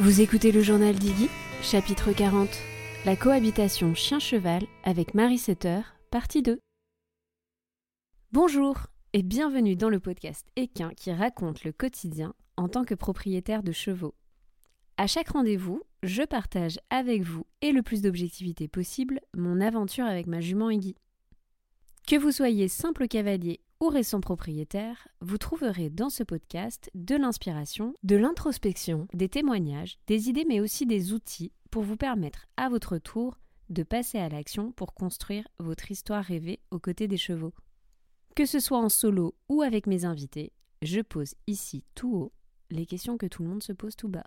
Vous écoutez le journal d'Iggy, chapitre 40, La cohabitation chien-cheval avec Marie Setter, partie 2. Bonjour et bienvenue dans le podcast Équin qui raconte le quotidien en tant que propriétaire de chevaux. À chaque rendez-vous, je partage avec vous et le plus d'objectivité possible mon aventure avec ma jument Iggy. Que vous soyez simple cavalier ou récent propriétaire, vous trouverez dans ce podcast de l'inspiration, de l'introspection, des témoignages, des idées mais aussi des outils pour vous permettre à votre tour de passer à l'action pour construire votre histoire rêvée aux côtés des chevaux. Que ce soit en solo ou avec mes invités, je pose ici tout haut les questions que tout le monde se pose tout bas.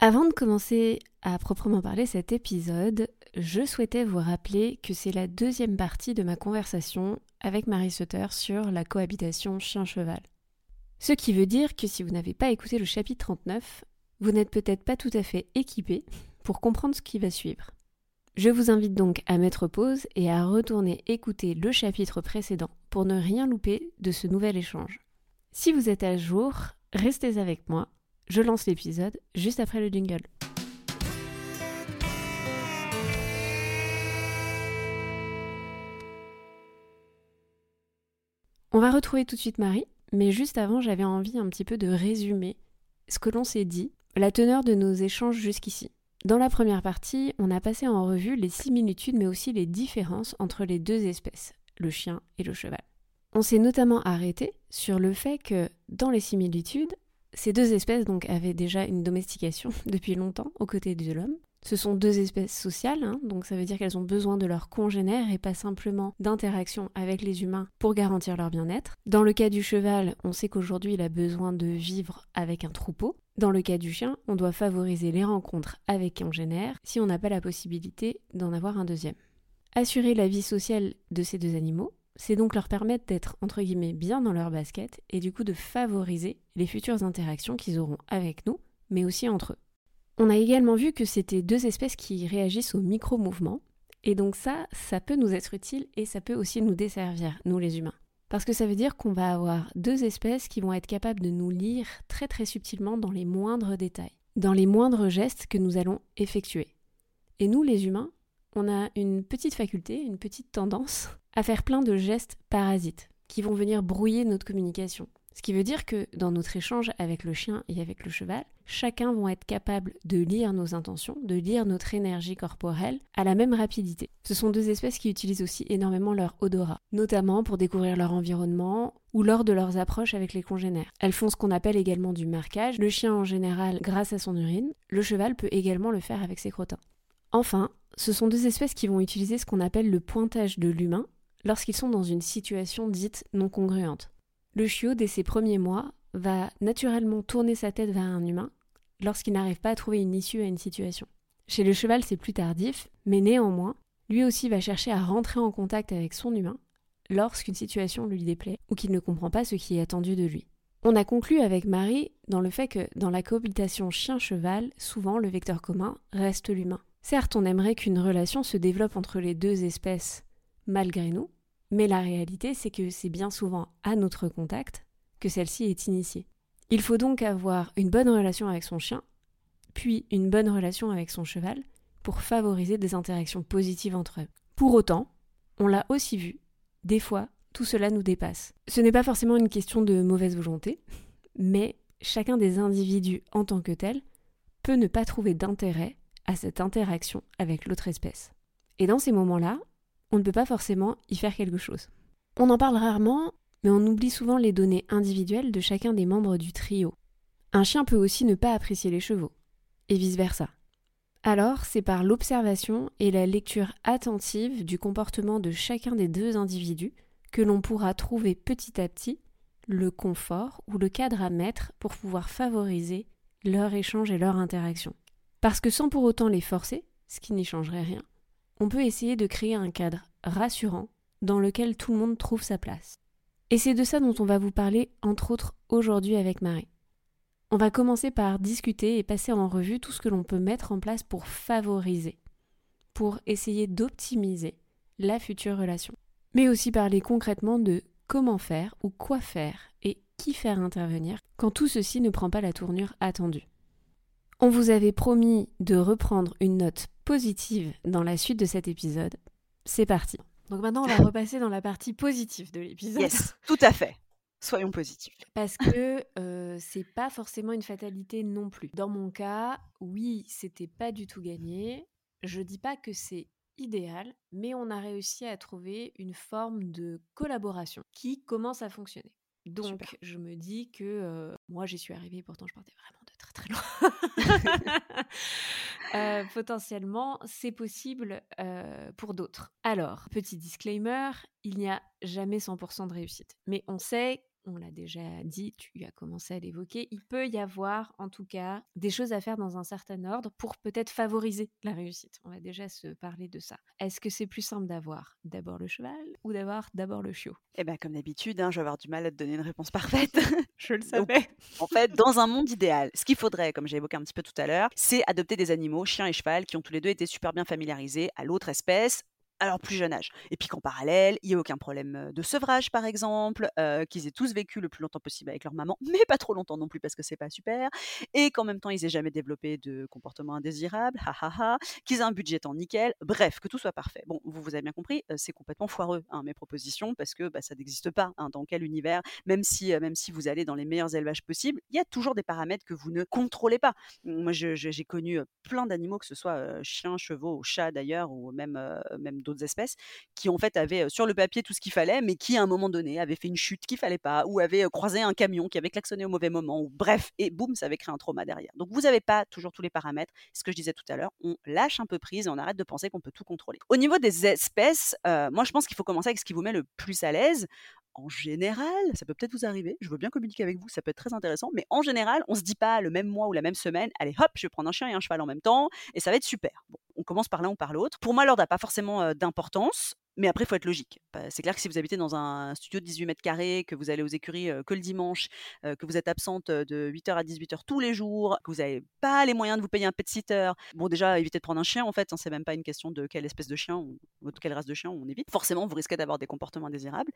Avant de commencer à proprement parler cet épisode, je souhaitais vous rappeler que c'est la deuxième partie de ma conversation avec Marie Sutter sur la cohabitation chien-cheval. Ce qui veut dire que si vous n'avez pas écouté le chapitre 39, vous n'êtes peut-être pas tout à fait équipé pour comprendre ce qui va suivre. Je vous invite donc à mettre pause et à retourner écouter le chapitre précédent pour ne rien louper de ce nouvel échange. Si vous êtes à jour, restez avec moi je lance l'épisode juste après le jingle. On va retrouver tout de suite Marie, mais juste avant, j'avais envie un petit peu de résumer ce que l'on s'est dit, la teneur de nos échanges jusqu'ici. Dans la première partie, on a passé en revue les similitudes mais aussi les différences entre les deux espèces, le chien et le cheval. On s'est notamment arrêté sur le fait que dans les similitudes, ces deux espèces donc avaient déjà une domestication depuis longtemps aux côtés de l'homme. Ce sont deux espèces sociales, hein, donc ça veut dire qu'elles ont besoin de leurs congénères et pas simplement d'interaction avec les humains pour garantir leur bien-être. Dans le cas du cheval, on sait qu'aujourd'hui il a besoin de vivre avec un troupeau. Dans le cas du chien, on doit favoriser les rencontres avec congénères si on n'a pas la possibilité d'en avoir un deuxième. Assurer la vie sociale de ces deux animaux, c'est donc leur permettre d'être entre guillemets bien dans leur basket et du coup de favoriser les futures interactions qu'ils auront avec nous, mais aussi entre eux. On a également vu que c'était deux espèces qui réagissent aux micro-mouvements, et donc ça, ça peut nous être utile et ça peut aussi nous desservir, nous les humains. Parce que ça veut dire qu'on va avoir deux espèces qui vont être capables de nous lire très très subtilement dans les moindres détails, dans les moindres gestes que nous allons effectuer. Et nous les humains, on a une petite faculté, une petite tendance à faire plein de gestes parasites qui vont venir brouiller notre communication. Ce qui veut dire que dans notre échange avec le chien et avec le cheval, chacun vont être capable de lire nos intentions, de lire notre énergie corporelle à la même rapidité. Ce sont deux espèces qui utilisent aussi énormément leur odorat, notamment pour découvrir leur environnement ou lors de leurs approches avec les congénères. Elles font ce qu'on appelle également du marquage, le chien en général grâce à son urine, le cheval peut également le faire avec ses crottins. Enfin, ce sont deux espèces qui vont utiliser ce qu'on appelle le pointage de l'humain lorsqu'ils sont dans une situation dite non congruente. Le chiot, dès ses premiers mois, va naturellement tourner sa tête vers un humain lorsqu'il n'arrive pas à trouver une issue à une situation. Chez le cheval, c'est plus tardif, mais néanmoins, lui aussi va chercher à rentrer en contact avec son humain lorsqu'une situation lui déplaît ou qu'il ne comprend pas ce qui est attendu de lui. On a conclu avec Marie dans le fait que dans la cohabitation chien-cheval, souvent le vecteur commun reste l'humain. Certes, on aimerait qu'une relation se développe entre les deux espèces malgré nous, mais la réalité c'est que c'est bien souvent à notre contact que celle-ci est initiée. Il faut donc avoir une bonne relation avec son chien, puis une bonne relation avec son cheval, pour favoriser des interactions positives entre eux. Pour autant, on l'a aussi vu, des fois, tout cela nous dépasse. Ce n'est pas forcément une question de mauvaise volonté, mais chacun des individus en tant que tel peut ne pas trouver d'intérêt à cette interaction avec l'autre espèce. Et dans ces moments-là, on ne peut pas forcément y faire quelque chose. On en parle rarement, mais on oublie souvent les données individuelles de chacun des membres du trio. Un chien peut aussi ne pas apprécier les chevaux, et vice-versa. Alors, c'est par l'observation et la lecture attentive du comportement de chacun des deux individus que l'on pourra trouver petit à petit le confort ou le cadre à mettre pour pouvoir favoriser leur échange et leur interaction. Parce que sans pour autant les forcer, ce qui n'y changerait rien, on peut essayer de créer un cadre rassurant dans lequel tout le monde trouve sa place. Et c'est de ça dont on va vous parler, entre autres, aujourd'hui avec Marie. On va commencer par discuter et passer en revue tout ce que l'on peut mettre en place pour favoriser, pour essayer d'optimiser la future relation. Mais aussi parler concrètement de comment faire ou quoi faire et qui faire intervenir quand tout ceci ne prend pas la tournure attendue. On vous avait promis de reprendre une note positive dans la suite de cet épisode. C'est parti. Donc maintenant, on va repasser dans la partie positive de l'épisode. Yes, tout à fait. Soyons positifs. Parce que euh, c'est pas forcément une fatalité non plus. Dans mon cas, oui, c'était pas du tout gagné. Je dis pas que c'est idéal, mais on a réussi à trouver une forme de collaboration qui commence à fonctionner. Donc, je me dis que euh, moi, j'y suis arrivée, pourtant, je partais vraiment de très très loin. Euh, potentiellement, c'est possible euh, pour d'autres. Alors, petit disclaimer, il n'y a jamais 100% de réussite. Mais on sait on l'a déjà dit, tu as commencé à l'évoquer, il peut y avoir en tout cas des choses à faire dans un certain ordre pour peut-être favoriser la réussite. On va déjà se parler de ça. Est-ce que c'est plus simple d'avoir d'abord le cheval ou d'avoir d'abord le chiot? Eh bien, comme d'habitude, hein, je vais avoir du mal à te donner une réponse parfaite. je le savais. en fait, dans un monde idéal, ce qu'il faudrait, comme j'ai évoqué un petit peu tout à l'heure, c'est adopter des animaux, chien et cheval, qui ont tous les deux été super bien familiarisés à l'autre espèce, alors plus jeune âge. Et puis qu'en parallèle, il n'y ait aucun problème de sevrage, par exemple, qu'ils aient tous vécu le plus longtemps possible avec leur maman, mais pas trop longtemps non plus parce que c'est pas super, et qu'en même temps ils aient jamais développé de comportement indésirable, qu'ils aient un budget en nickel, bref, que tout soit parfait. Bon, vous, vous avez bien compris, c'est complètement foireux hein, mes propositions parce que bah, ça n'existe pas hein, dans quel univers, même si, même si vous allez dans les meilleurs élevages possibles, il y a toujours des paramètres que vous ne contrôlez pas. Moi, j'ai connu plein d'animaux, que ce soit chiens, chevaux ou chats d'ailleurs, ou même, même d'autres espèces qui en fait avaient sur le papier tout ce qu'il fallait, mais qui à un moment donné avaient fait une chute qu'il fallait pas, ou avaient croisé un camion qui avait klaxonné au mauvais moment, ou bref, et boum, ça avait créé un trauma derrière. Donc vous n'avez pas toujours tous les paramètres. Ce que je disais tout à l'heure, on lâche un peu prise et on arrête de penser qu'on peut tout contrôler. Au niveau des espèces, moi je pense qu'il faut commencer avec ce qui vous met le plus à l'aise en général, ça peut peut-être vous arriver, je veux bien communiquer avec vous, ça peut être très intéressant, mais en général, on se dit pas le même mois ou la même semaine, allez hop, je vais prendre un chien et un cheval en même temps, et ça va être super. On commence par l'un ou par l'autre. Pour moi, l'ordre n'a pas forcément d'importance. Mais après, il faut être logique. Bah, c'est clair que si vous habitez dans un studio de 18 mètres carrés, que vous allez aux écuries que le dimanche, que vous êtes absente de 8h à 18h tous les jours, que vous n'avez pas les moyens de vous payer un pet sitter, bon, déjà, évitez de prendre un chien, en fait. Hein, c'est même pas une question de quelle espèce de chien ou, de quelle race de chien on évite. Forcément, vous risquez d'avoir des comportements indésirables.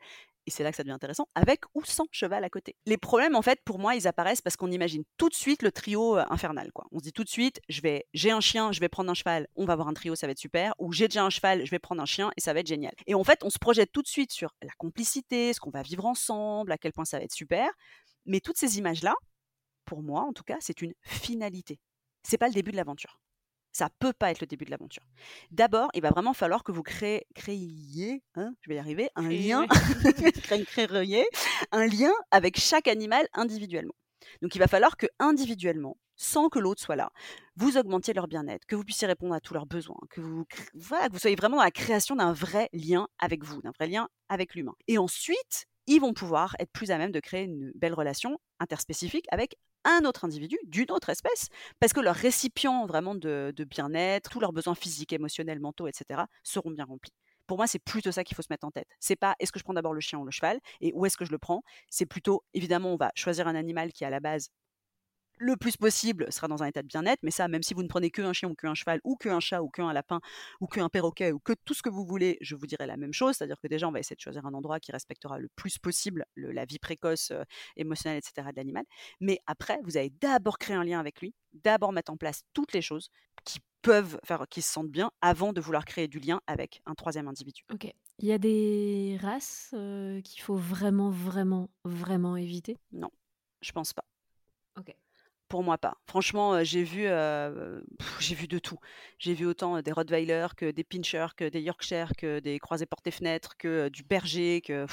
Et c'est là que ça devient intéressant, avec ou sans cheval à côté. Les problèmes, en fait, pour moi, ils apparaissent parce qu'on imagine tout de suite le trio infernal. Quoi. On se dit tout de suite, j'ai un chien, je vais prendre un cheval, on va avoir un trio, ça va être super. Ou j'ai déjà un cheval, je vais prendre un chien et ça va être génial. Et en fait, on se projette tout de suite sur la complicité, ce qu'on va vivre ensemble, à quel point ça va être super. Mais toutes ces images-là, pour moi en tout cas, c'est une finalité. C'est pas le début de l'aventure. Ça peut pas être le début de l'aventure. D'abord, il va vraiment falloir que vous créez, créiez, hein, je vais y arriver, un lien, créiez, un lien avec chaque animal individuellement. Donc il va falloir que individuellement, sans que l'autre soit là, vous augmentiez leur bien-être, que vous puissiez répondre à tous leurs besoins, que vous, soyez vraiment dans la création d'un vrai lien avec vous, d'un vrai lien avec l'humain. Et ensuite, ils vont pouvoir être plus à même de créer une belle relation interspécifique avec un autre individu d'une autre espèce, parce que leurs récipients vraiment de, de bien-être, tous leurs besoins physiques, émotionnels, mentaux, etc., seront bien remplis. Pour moi, c'est plutôt ça qu'il faut se mettre en tête. C'est pas est-ce que je prends d'abord le chien ou le cheval et où est-ce que je le prends? C'est plutôt, évidemment, on va choisir un animal qui, à la base, le plus possible sera dans un état de bien-être, mais ça, même si vous ne prenez qu'un chien ou qu'un cheval ou qu'un chat ou qu'un lapin ou qu'un perroquet ou que tout ce que vous voulez, je vous dirai la même chose, c'est-à-dire que déjà on va essayer de choisir un endroit qui respectera le plus possible la vie précoce, émotionnelle, etc. de l'animal. Mais après, vous allez d'abord créer un lien avec lui, d'abord mettre en place toutes les choses qui peuvent faire qu'ils se sentent bien avant de vouloir créer du lien avec un troisième individu. Ok. Il y a des races qu'il faut vraiment, vraiment, vraiment éviter? Non, je pense pas. Ok pour moi pas. Franchement, j'ai vu, j'ai vu de tout. J'ai vu autant des Rottweiler que des Pinscher, que des Yorkshire, que des croisés portes-fenêtres, que du berger, que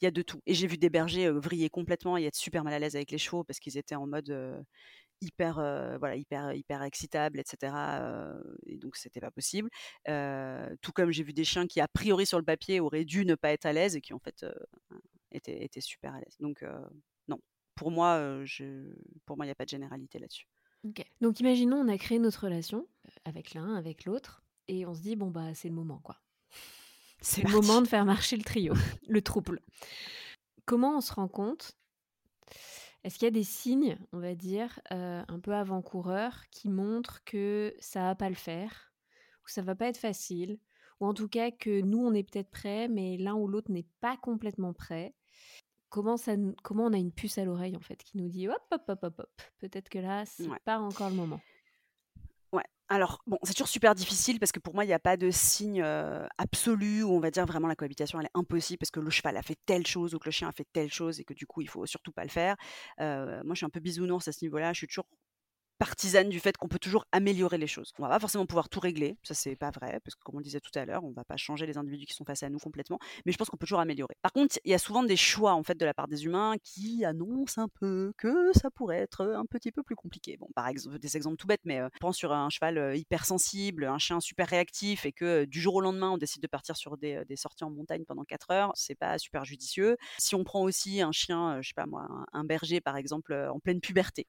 il y a de tout. Et j'ai vu des bergers vriller complètement et être super mal à l'aise avec les chevaux parce qu'ils étaient en mode hyper, voilà, hyper, hyper excitable, etc. et donc c'était pas possible. tout comme j'ai vu des chiens qui a priori sur le papier auraient dû ne pas être à l'aise et qui en fait étaient, étaient super à l'aise. Donc pour moi, je, pour moi, il n'y a pas de généralité là-dessus. Donc, imaginons, on a créé notre relation avec l'un, avec l'autre, et on se dit bon bah c'est le moment quoi. C'est le moment de faire marcher le trio, le trouble. Comment on se rend compte? Est-ce qu'il y a des signes, on va dire, un peu avant-coureurs qui montrent que ça va pas le faire, ou ça va pas être facile, ou en tout cas que nous on est peut-être prêts, mais l'un ou l'autre n'est pas complètement prêt comment, ça, comment on a une puce à l'oreille en fait qui nous dit hop hop hop hop hop. Peut-être que là, c'est pas encore le moment. Ouais. Alors, bon, c'est toujours super difficile parce que pour moi, il n'y a pas de signe absolu où on va dire vraiment la cohabitation, elle est impossible parce que le cheval a fait telle chose ou que le chien a fait telle chose et que du coup, il faut surtout pas le faire. moi, je suis un peu bisounours à ce niveau-là. Je suis toujours partisane du fait qu'on peut toujours améliorer les choses. On va pas forcément pouvoir tout régler, ça c'est pas vrai, parce que comme on disait tout à l'heure, on va pas changer les individus qui sont face à nous complètement, mais je pense qu'on peut toujours améliorer. Par contre, il y a souvent des choix en fait de la part des humains qui annoncent un peu que ça pourrait être un petit peu plus compliqué. Bon, par exemple, des exemples tout bêtes, mais euh, pense sur un cheval euh, hypersensible, un chien super réactif, et que euh, du jour au lendemain on décide de partir sur des, sorties en montagne pendant 4 heures, c'est pas super judicieux. Si on prend aussi un chien, je sais pas moi, un berger par exemple en pleine puberté,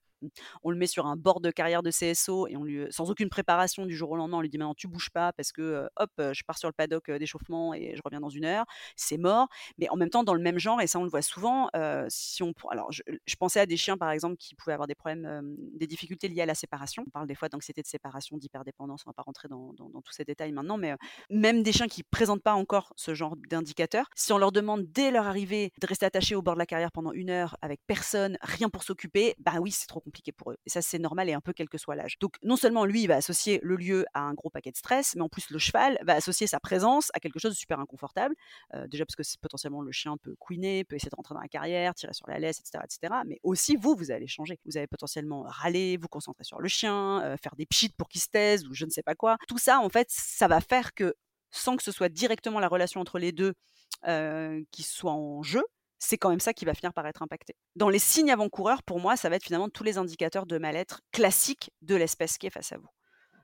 on le met sur un bord de carrière de CSO et on lui, sans aucune préparation du jour au lendemain, on lui dit maintenant tu bouges pas parce que hop, je pars sur le paddock d'échauffement et je reviens dans une heure, c'est mort. Mais en même temps, dans le même genre, et ça on le voit souvent, si on, alors je, pensais à des chiens par exemple qui pouvaient avoir des problèmes, des difficultés liées à la séparation. On parle des fois d'anxiété de séparation, d'hyperdépendance, on va pas rentrer dans, tous ces détails maintenant, mais même des chiens qui présentent pas encore ce genre d'indicateur, si on leur demande dès leur arrivée de rester attachés au bord de la carrière pendant une heure avec personne, rien pour s'occuper, bah oui, c'est trop compliqué pour eux. Et ça, c'est normal et un peu quel que soit l'âge. Donc, non seulement lui, va associer le lieu à un gros paquet de stress, mais en plus, le cheval va associer sa présence à quelque chose de super inconfortable. Euh, déjà parce que potentiellement le chien peut couiner, peut essayer de rentrer dans la carrière, tirer sur la laisse, etc., etc. Mais aussi, vous, vous allez changer. Vous allez potentiellement râler, vous concentrer sur le chien, euh, faire des pchits pour qu'il se taise ou je ne sais pas quoi. Tout ça, en fait, ça va faire que sans que ce soit directement la relation entre les deux euh, qui soit en jeu, c'est quand même ça qui va finir par être impacté. Dans les signes avant-coureurs, pour moi, ça va être finalement tous les indicateurs de mal-être classiques de l'espèce qui est face à vous.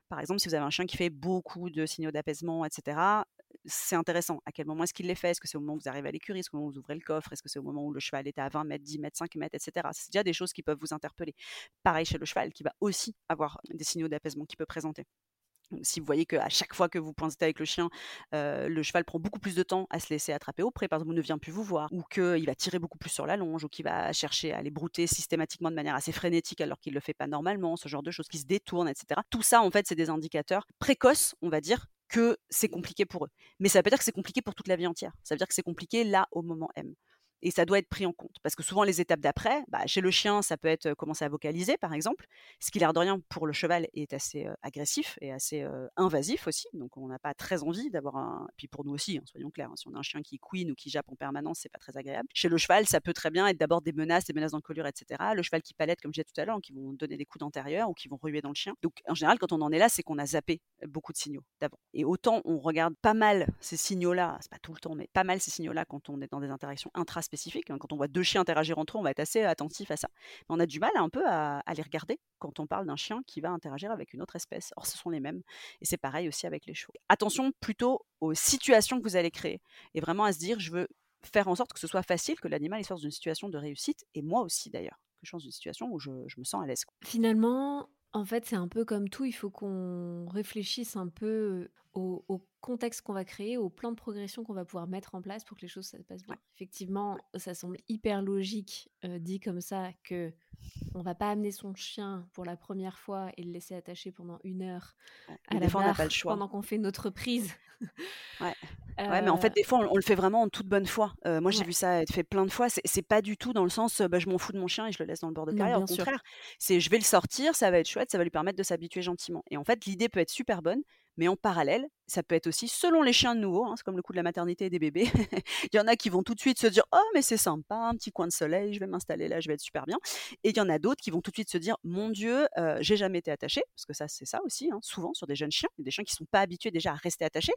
Par exemple, si vous avez un chien qui fait beaucoup de signaux d'apaisement, etc., c'est intéressant. À quel moment est-ce qu'il les fait? Est-ce que c'est au moment où vous arrivez à l'écurie? Est-ce que vous ouvrez le coffre? Est-ce que c'est au moment où le cheval est à 20 mètres, 10 mètres, 5 mètres, etc. C'est déjà des choses qui peuvent vous interpeller. Pareil chez le cheval, qui va aussi avoir des signaux d'apaisement qu'il peut présenter si vous voyez qu'à chaque fois que vous pointez avec le chien, le cheval prend beaucoup plus de temps à se laisser attraper au près, par exemple, ne vient plus vous voir, ou qu'il va tirer beaucoup plus sur la longe, ou qu'il va chercher à les brouter systématiquement de manière assez frénétique alors qu'il ne le fait pas normalement, ce genre de choses qui se détournent, etc. Tout ça, en fait, c'est des indicateurs précoces, on va dire, que c'est compliqué pour eux. Mais ça veut pas dire que c'est compliqué pour toute la vie entière. Ça veut dire que c'est compliqué là au moment M et ça doit être pris en compte. Parce que souvent, les étapes d'après, bah, chez le chien, ça peut être commencer à vocaliser, par exemple, ce qui, l'air de rien, pour le cheval, est assez agressif et assez invasif aussi. Donc, on n'a pas très envie d'avoir un. Puis pour nous aussi, hein, soyons clairs, hein, si on a un chien qui couine ou qui jappe en permanence, c'est pas très agréable. Chez le cheval, ça peut très bien être d'abord des menaces, des menaces d'encolure, etc. Le cheval qui palette, comme je disais tout à l'heure, qui vont donner des coups d'antérieur ou qui vont ruer dans le chien. Donc, en général, quand on en est là, c'est qu'on a zappé beaucoup de signaux d'avant. Et autant on regarde pas mal ces signaux-là, c'est pas tout le temps, mais pas mal ces signaux-là quand on est dans des interactions intraspécifiques. Hein, quand on voit deux chiens interagir entre eux, on va être assez attentif à ça. Mais on a du mal un peu à, les regarder quand on parle d'un chien qui va interagir avec une autre espèce. Or, ce sont les mêmes. Et c'est pareil aussi avec les chevaux. Attention plutôt aux situations que vous allez créer. Et vraiment à se dire, je veux faire en sorte que ce soit facile, que l'animal sorte d'une situation de réussite, et moi aussi d'ailleurs, que je sorte d'une situation où je, me sens à l'aise. Finalement, en fait, c'est un peu comme tout, il faut qu'on réfléchisse un peu au, contexte qu'on va créer, au plan de progression qu'on va pouvoir mettre en place pour que les choses se passent bien. Effectivement, ça semble hyper logique dit comme ça que on va pas amener son chien pour la première fois et le laisser attaché pendant une heure à la barre pendant qu'on fait notre prise. ouais. ouais. mais en fait, des fois, on, le fait vraiment en toute bonne foi. moi, j'ai vu ça être fait plein de fois. C'est pas du tout dans le sens, bah, je m'en fous de mon chien et je le laisse dans le bord de carrière. Au contraire, c'est je vais le sortir, ça va être chouette, ça va lui permettre de s'habituer gentiment. Et en fait, l'idée peut être super bonne, mais en parallèle, ça peut être aussi selon les chiens de nouveau, hein, c'est comme le coup de la maternité et des bébés. il y en a qui vont tout de suite se dire Oh, mais c'est sympa, un petit coin de soleil, je vais m'installer là, je vais être super bien. Et il y en a d'autres qui vont tout de suite se dire Mon Dieu, euh, j'ai jamais été attaché, parce que ça, c'est ça aussi, hein, souvent sur des jeunes chiens, des chiens qui ne sont pas habitués déjà à rester attachés,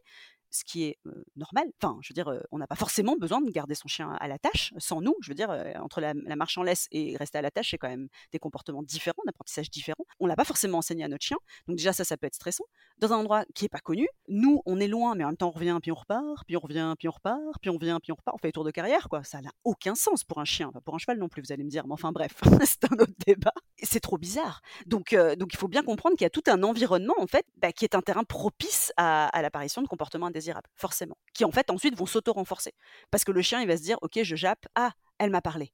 ce qui est normal. Enfin, je veux dire, on n'a pas forcément besoin de garder son chien à la tâche sans nous. Je veux dire, entre la, marche en laisse et rester à la tâche, c'est quand même des comportements différents, d'apprentissage différents. On l'a pas forcément enseigné à notre chien, donc déjà ça, ça peut être stressant. Dans un endroit qui est pas connu, nous, on est loin, mais en même temps, on revient, puis on repart, puis on revient, puis on repart, puis on vient, puis on repart. On fait le tour de carrière, quoi. Ça n'a aucun sens pour un chien, pas pour un cheval non plus, vous allez me dire. Mais enfin, bref, c'est un autre débat. C'est trop bizarre. Donc, euh, donc, il faut bien comprendre qu'il y a tout un environnement, en fait, bah, qui est un terrain propice à, l'apparition de comportements indésirables, forcément, qui, en fait, ensuite vont s'auto-renforcer. Parce que le chien, il va se dire, OK, je jappe, ah, elle m'a parlé.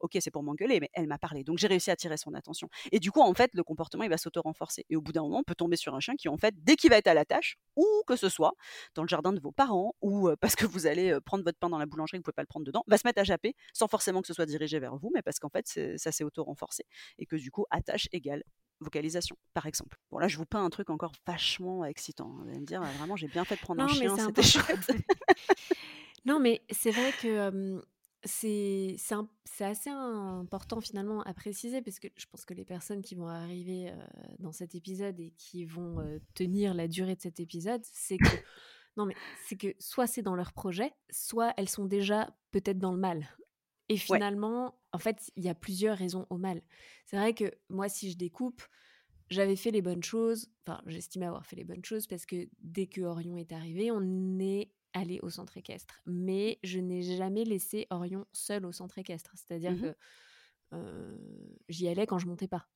ok, c'est pour m'engueuler, mais elle m'a parlé. Donc j'ai réussi à attirer son attention. Et du coup, en fait, le comportement, il va s'auto-renforcer. Et au bout d'un moment, on peut tomber sur un chien qui, en fait, dès qu'il va être à la tâche, ou que ce soit dans le jardin de vos parents, ou parce que vous allez prendre votre pain dans la boulangerie, vous pouvez pas le prendre dedans, va se mettre à japper, sans forcément que ce soit dirigé vers vous, mais parce qu'en fait, ça s'est auto-renforcé. Et que du coup, attache égale vocalisation, par exemple. Bon, là, je vous peins un truc encore vachement excitant. Vous allez me dire, vraiment, j'ai bien fait de prendre un chien, c'était chouette. non, mais c'est vrai que c'est assez important finalement à préciser parce que je pense que les personnes qui vont arriver dans cet épisode et qui vont tenir la durée de cet épisode, c'est que non mais c'est que soit c'est dans leur projet, soit elles sont déjà peut-être dans le mal. Et finalement, en fait, il y a plusieurs raisons au mal. C'est vrai que moi, si je découpe, j'avais fait les bonnes choses, enfin, j'estimais avoir fait les bonnes choses parce que dès que Orion est arrivé, on est allé au centre équestre. Mais je n'ai jamais laissé Orion seul au centre équestre. C'est-à-dire mmh que j'y allais quand je montais pas.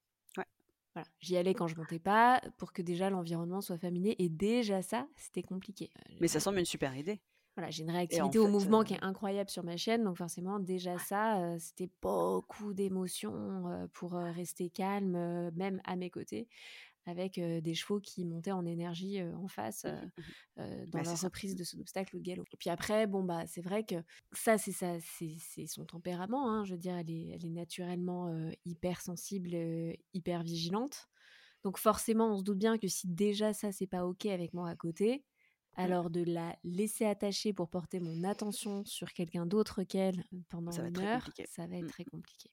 Voilà, j'y allais quand je montais pas pour que déjà l'environnement soit familier et déjà ça, c'était compliqué. Mais ça semble une super idée. Voilà, j'ai une réactivité au mouvement qui est incroyable sur ma chaîne, donc forcément déjà ça, c'était beaucoup d'émotions pour rester calme, même à mes côtés, avec des chevaux qui montaient en énergie en face mmh mmh dans la reprise de son obstacle ou de galop. Et puis après, bon bah c'est vrai que ça c'est ça, c'est son tempérament. Hein, je veux dire, elle est, elle est naturellement hyper sensible, hyper vigilante. Donc forcément, on se doute bien que si déjà ça c'est pas ok avec moi à côté. Alors de la laisser attacher pour porter mon attention sur quelqu'un d'autre qu'elle pendant une heure, ça va être mmh. très compliqué.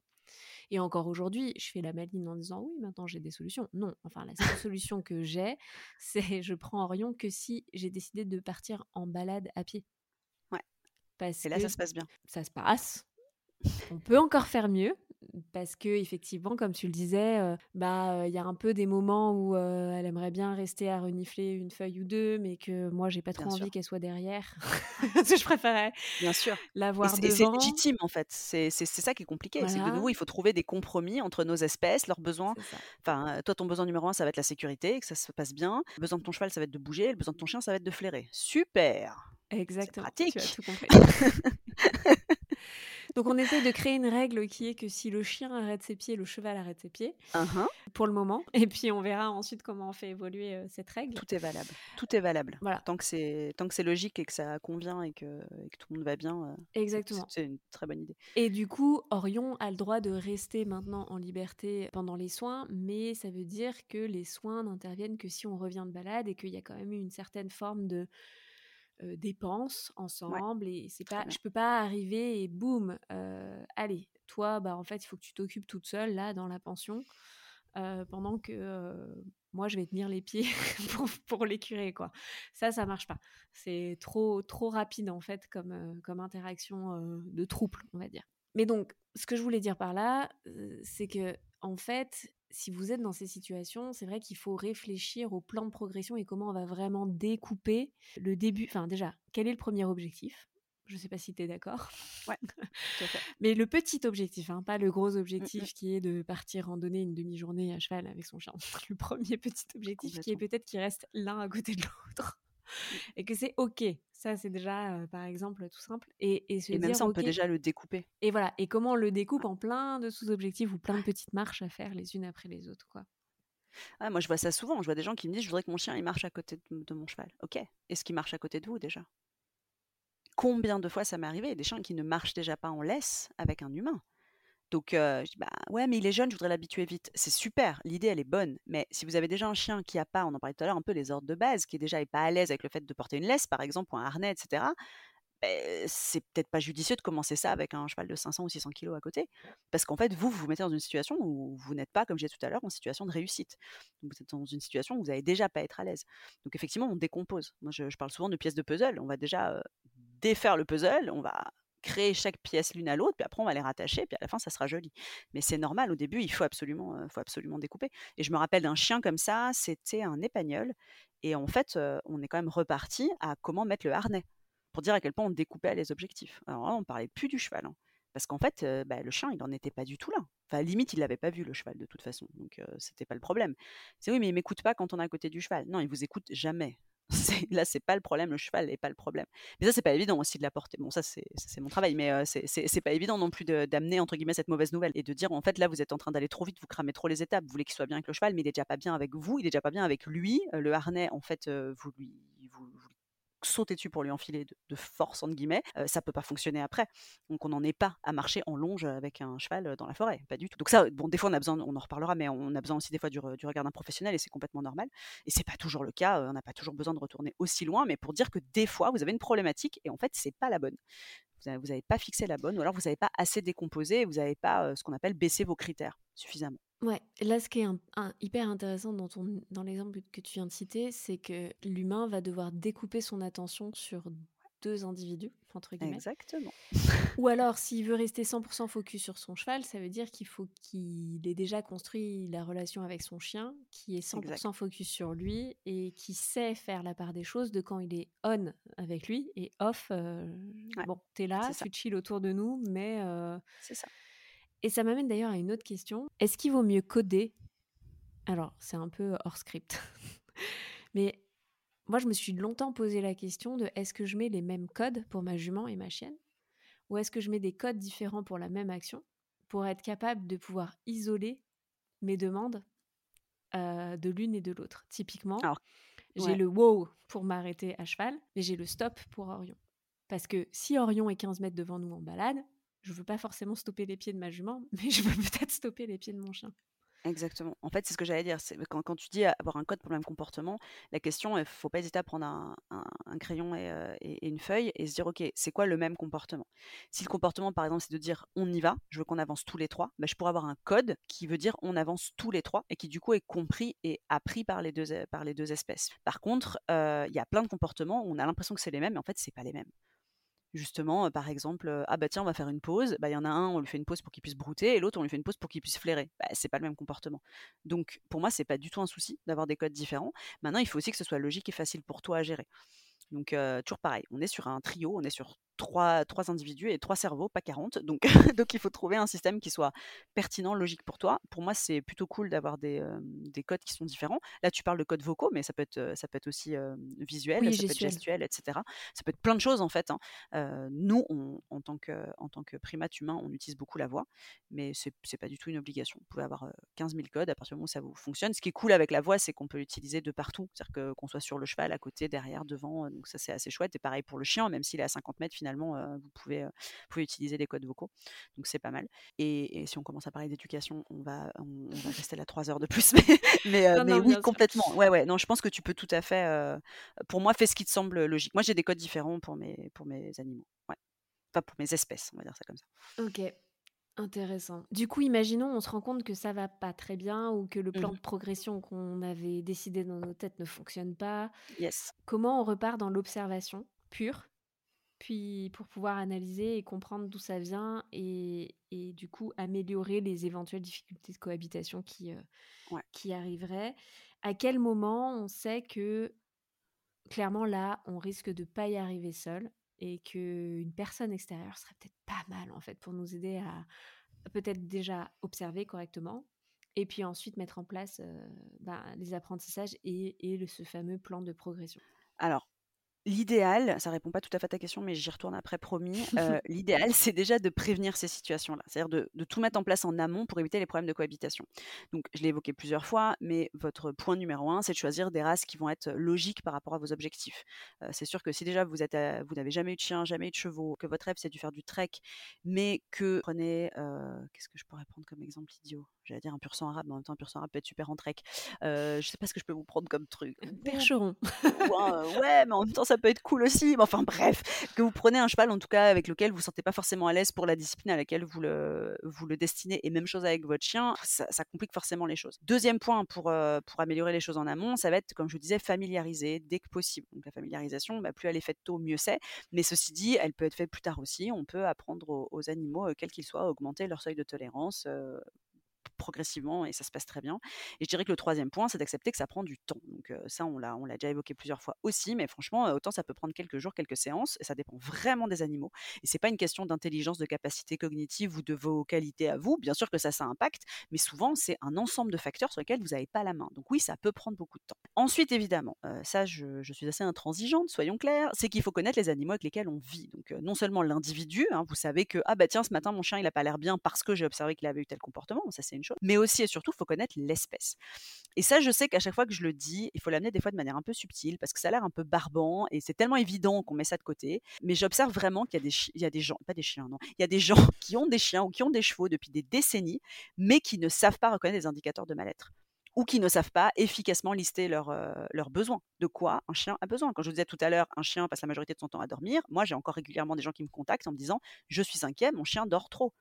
Et encore aujourd'hui, je fais la maline en disant oui, maintenant j'ai des solutions. Non, enfin la seule solution que j'ai, c'est je prends Orion que si j'ai décidé de partir en balade à pied. Ouais. Parce Et là, ça se passe bien. Ça se passe. On peut encore faire mieux, parce que effectivement, comme tu le disais, euh, bah il y a un peu des moments où euh, elle aimerait bien rester à renifler une feuille ou deux, mais que moi j'ai pas trop envie qu'elle soit derrière. parce que je préférais bien sûr la voir devant. C'est légitime en fait. C'est ça qui est compliqué. C'est que de nouveau, il faut trouver des compromis entre nos espèces, leurs besoins. Enfin, toi, ton besoin numéro un, ça va être la sécurité, que ça se passe bien. Le besoin de ton cheval, ça va être de bouger. Le besoin de ton chien, ça va être de flairer. Super. Exactement. Pratique. Tu as tout compris. Donc on essaye de créer une règle qui est que si le chien arrête ses pieds, le cheval arrête ses pieds, uh-huh. pour le moment. Et puis on verra ensuite comment on fait évoluer euh, cette règle. Tout est valable. Tout est valable. Voilà. Tant que c'est tant que c'est logique et que ça convient et que, et que, tout le monde va bien. Euh, Exactement. C'est une très bonne idée. Et du coup, Orion a le droit de rester maintenant en liberté pendant les soins, mais ça veut dire que les soins n'interviennent que si on revient de balade et qu'il y a quand même une certaine forme de dépenses ensemble et c'est pas je peux pas arriver et boum allez toi bah en fait il faut que tu t'occupes toute seule là dans la pension pendant que moi je vais tenir les pieds pour, pour les curer quoi. Ça ça marche pas. C'est trop trop rapide en fait comme comme interaction de troupe on va dire. Mais donc ce que je voulais dire par là c'est que en fait si vous êtes dans ces situations, c'est vrai qu'il faut réfléchir au plan de progression et comment on va vraiment découper le début. Enfin, déjà, quel est le premier objectif? Je ne sais pas si tu es d'accord. Ouais, Mais le petit objectif, hein, pas le gros mmh, objectif qui est de partir randonner une demi-journée à cheval avec son chien. Le premier petit objectif qui est peut-être qu'il reste l'un à côté de l'autre. Et que c'est ok. Ça, c'est déjà, par exemple, tout simple. Et, et, même ça, on peut déjà le découper. Et voilà. Et comment on le découpe en plein de sous-objectifs ou plein de petites marches à faire les unes après les autres, quoi. Ah, moi, je vois ça souvent. Je vois des gens qui me disent, je voudrais que mon chien il marche à côté de, mon cheval. Ok. Est-ce qu'il marche à côté de vous déjà? Combien de fois ça m'est arrivé Des chiens qui ne marchent déjà pas en laisse avec un humain? Donc, je dis, bah ouais, mais il est jeune, je voudrais l'habituer vite. C'est super, l'idée, elle est bonne. Mais si vous avez déjà un chien qui a pas, on en parlait tout à l'heure, un peu les ordres de base, qui est déjà est pas à l'aise avec le fait de porter une laisse, par exemple, ou un harnais, etc., c'est peut-être pas judicieux de commencer ça avec un cheval de 500 ou 600 kilos à côté. Parce qu'en fait, vous, vous vous mettez dans une situation où vous n'êtes pas, comme disais tout à l'heure, en situation de réussite. vous êtes dans une situation où vous n'allez déjà pas être à l'aise. Donc, effectivement, on décompose. Moi, je, parle souvent de pièces de puzzle. On va déjà défaire le puzzle, on va créer chaque pièce l'une à l'autre, puis après on va les rattacher, puis à la fin ça sera joli. Mais c'est normal, au début il faut absolument, faut absolument découper. Et je me rappelle d'un chien comme ça, c'était un épagnol, et en fait on est quand même reparti à comment mettre le harnais, pour dire à quel point on découpait les objectifs. Alors là on parlait plus du cheval, hein, parce qu'en fait bah, le chien il n'en était pas du tout là. Enfin limite il l'avait pas vu le cheval de toute façon, donc c'était pas le problème. C'est oui mais il m'écoute pas quand on est à côté du cheval. Non il vous écoute jamais. Là, c'est pas le problème, le cheval n'est pas le problème. Mais ça, c'est pas évident aussi de la porter. Bon, ça, c'est mon travail, mais c'est pas évident non plus d'amener, entre guillemets, cette mauvaise nouvelle et de dire, en fait, là, vous êtes en train d'aller trop vite, vous cramez trop les étapes, vous voulez qu'il soit bien avec le cheval, mais il est déjà pas bien avec vous, il est déjà pas bien avec lui. Le harnais, en fait, vous lui, sauter dessus pour lui enfiler de, force entre guillemets, ça peut pas fonctionner après. Donc on n'en est pas à marcher en longe avec un cheval dans la forêt, pas du tout. Donc ça, bon, des fois on a besoin, on en reparlera, mais on a besoin aussi des fois du, regard d'un professionnel et c'est complètement normal. Et c'est pas toujours le cas, on n'a pas toujours besoin de retourner aussi loin, mais pour dire que des fois vous avez une problématique et en fait c'est pas la bonne. Vous n'avez pas fixé la bonne, ou alors vous n'avez pas assez décomposé, vous n'avez pas ce qu'on appelle baissé vos critères suffisamment. Ouais, là, ce qui est hyper intéressant dans, dans l'exemple que tu viens de citer, c'est que l'humain va devoir découper son attention sur deux individus, entre guillemets. Exactement. Ou alors, s'il veut rester 100% focus sur son cheval, ça veut dire qu'il faut qu'il ait déjà construit la relation avec son chien, qui est 100% focus sur lui et qui sait faire la part des choses de quand il est on avec lui et off. Euh, bon, t'es là, tu chill autour de nous, mais. Euh, c'est ça. Et ça m'amène d'ailleurs à une autre question. Est-ce qu'il vaut mieux coder? Alors, c'est un peu hors script. Mais moi, je me suis longtemps posé la question de est-ce que je mets les mêmes codes pour ma jument et ma chienne Ou est-ce que je mets des codes différents pour la même action pour être capable de pouvoir isoler mes demandes euh, de l'une et de l'autre? Typiquement, j'ai le wow pour m'arrêter à cheval, mais j'ai le stop pour Orion. Parce que si Orion est 15 mètres devant nous en balade, je veux pas forcément stopper les pieds de ma jument, mais je veux peut-être stopper les pieds de mon chien. Exactement. En fait, c'est ce que j'allais dire. Quand, tu dis avoir un code pour le même comportement, la question, il faut pas hésiter à prendre un, un, crayon euh, et, une feuille et se dire, ok, c'est quoi le même comportement? Si le comportement, par exemple, c'est de dire on y va, je veux qu'on avance tous les trois, bah, je pourrais avoir un code qui veut dire on avance tous les trois et qui du coup est compris et appris par les deux, par les deux espèces. Par contre, euh, il y a plein de comportements où on a l'impression que c'est les mêmes, mais en fait, c'est pas les mêmes justement, par exemple, ah bah tiens, on va faire une pause. Bah, il y en a un, on lui fait une pause pour qu'il puisse brouter, et l'autre, on lui fait une pause pour qu'il puisse flairer. Bah, c'est pas le même comportement. Donc, pour moi, c'est pas du tout un souci d'avoir des codes différents. Maintenant, il faut aussi que ce soit logique et facile pour toi à gérer. Donc, toujours pareil, on est sur un trio, on est sur trois, trois individus et trois cerveaux, pas 40. Donc, donc il faut trouver un système qui soit pertinent, logique pour toi. Pour moi, c'est plutôt cool d'avoir des, des, codes qui sont différents. Là, tu parles de codes vocaux, mais ça peut être, ça peut être aussi visuel, ça peut être gestuel, etc. Ça peut être plein de choses en fait. Hein. nous, on, en, tant que, en tant que primate humain, on utilise beaucoup la voix, mais c'est n'est pas du tout une obligation. Vous pouvez avoir 15 000 codes à partir du moment où ça vous fonctionne. Ce qui est cool avec la voix, c'est qu'on peut l'utiliser de partout. C'est-à-dire qu'on soit sur le cheval, à côté, derrière, devant. Donc ça, c'est assez chouette. Et pareil pour le chien, même s'il est à 50 mètres, finalement, vous, pouvez, pouvez utiliser des codes vocaux. Donc c'est pas mal. Et, si on commence à parler d'éducation, on va, on, va rester là trois heures de plus. Mais, mais, oui, complètement. Ouais, ouais. Non, je pense que tu peux tout à fait. pour moi, fais ce qui te semble logique. Moi, j'ai des codes différents pour mes, pour mes animaux. Ouais. Enfin, pour mes espèces, on va dire ça comme ça. Ok. Intéressant. Du coup, imaginons, on se rend compte que ça va pas très bien ou que le plan mmh de progression qu'on avait décidé dans nos têtes ne fonctionne pas. Yes. Comment on repart dans l'observation pure puis pour pouvoir analyser et comprendre d'où ça vient et, et, du coup améliorer les éventuelles difficultés de cohabitation qui, euh, qui arriveraient. À quel moment on sait que clairement là, on risque de pas y arriver seul et qu'une personne extérieure serait peut-être pas mal en fait pour nous aider à peut-être déjà observer correctement et puis ensuite mettre en place euh, ben, les apprentissages et, et ce fameux plan de progression? Alors, L'idéal, ça répond pas tout à fait à ta question, mais j'y retourne après, promis. Euh, l'idéal, c'est déjà de prévenir ces situations-là, c'est-à-dire de, tout mettre en place en amont pour éviter les problèmes de cohabitation. Donc, je l'ai évoqué plusieurs fois, mais votre point numéro un, c'est de choisir des races qui vont être logiques par rapport à vos objectifs. Euh, c'est sûr que si déjà vous êtes, vous n'avez jamais eu de chien, jamais eu de chevaux, que votre rêve c'est de faire du trek, mais que prenez, euh, qu'est-ce que je pourrais prendre comme exemple idiot? J'allais dire un pur sang arabe, mais en même temps un pur sang arabe peut être super en trek. je sais pas ce que je peux vous prendre comme truc. Percheron. ouais, mais en même temps ça peut être cool aussi. Mais enfin bref, que vous prenez un cheval en tout cas avec lequel vous ne sentez pas forcément à l'aise pour la discipline à laquelle vous le, vous le destinez. Et même chose avec votre chien, ça, complique forcément les choses. Deuxième point pour, euh, pour améliorer les choses en amont, ça va être, comme je vous disais, familiariser dès que possible. Donc la familiarisation, bah, plus elle est faite tôt, mieux c'est. Mais ceci dit, elle peut être faite plus tard aussi. On peut apprendre aux, animaux, euh, quels qu'ils soient, à augmenter leur seuil de tolérance. Progressivement et ça se passe très bien. Et je dirais que le troisième point, c'est d'accepter que ça prend du temps. Donc ça, on l'a, on l'a déjà évoqué plusieurs fois aussi, mais franchement, autant ça peut prendre quelques jours, quelques séances, et ça dépend vraiment des animaux. Et c'est pas une question d'intelligence, de capacité cognitive ou de vos qualités à vous. Bien sûr que ça, ça impacte, mais souvent c'est un ensemble de facteurs sur lesquels vous n'avez pas la main. Donc oui, ça peut prendre beaucoup de temps. Ensuite, évidemment, ça, je, suis assez intransigeante, soyons clairs, c'est qu'il faut connaître les animaux avec lesquels on vit. Donc non seulement l'individu, hein, vous savez que ah bah tiens, ce matin mon chien il a pas l'air bien parce que j'ai observé qu'il avait eu tel comportement, ça c'est une Mais aussi et surtout, il faut connaître l'espèce. Et ça, je sais qu'à chaque fois que je le dis, il faut l'amener des fois de manière un peu subtile parce que ça a l'air un peu barbant et c'est tellement évident qu'on met ça de côté. Mais j'observe vraiment qu'il y a des, il y a des gens, pas des chiens, non, il y a des gens qui ont des chiens ou qui ont des chevaux depuis des décennies, mais qui ne savent pas reconnaître les indicateurs de mal-être ou qui ne savent pas efficacement lister leurs, leurs besoins. De quoi un chien a besoin Quand je vous disais tout à l'heure, un chien passe la majorité de son temps à dormir. Moi, j'ai encore régulièrement des gens qui me contactent en me disant Je suis inquiet, mon chien dort trop.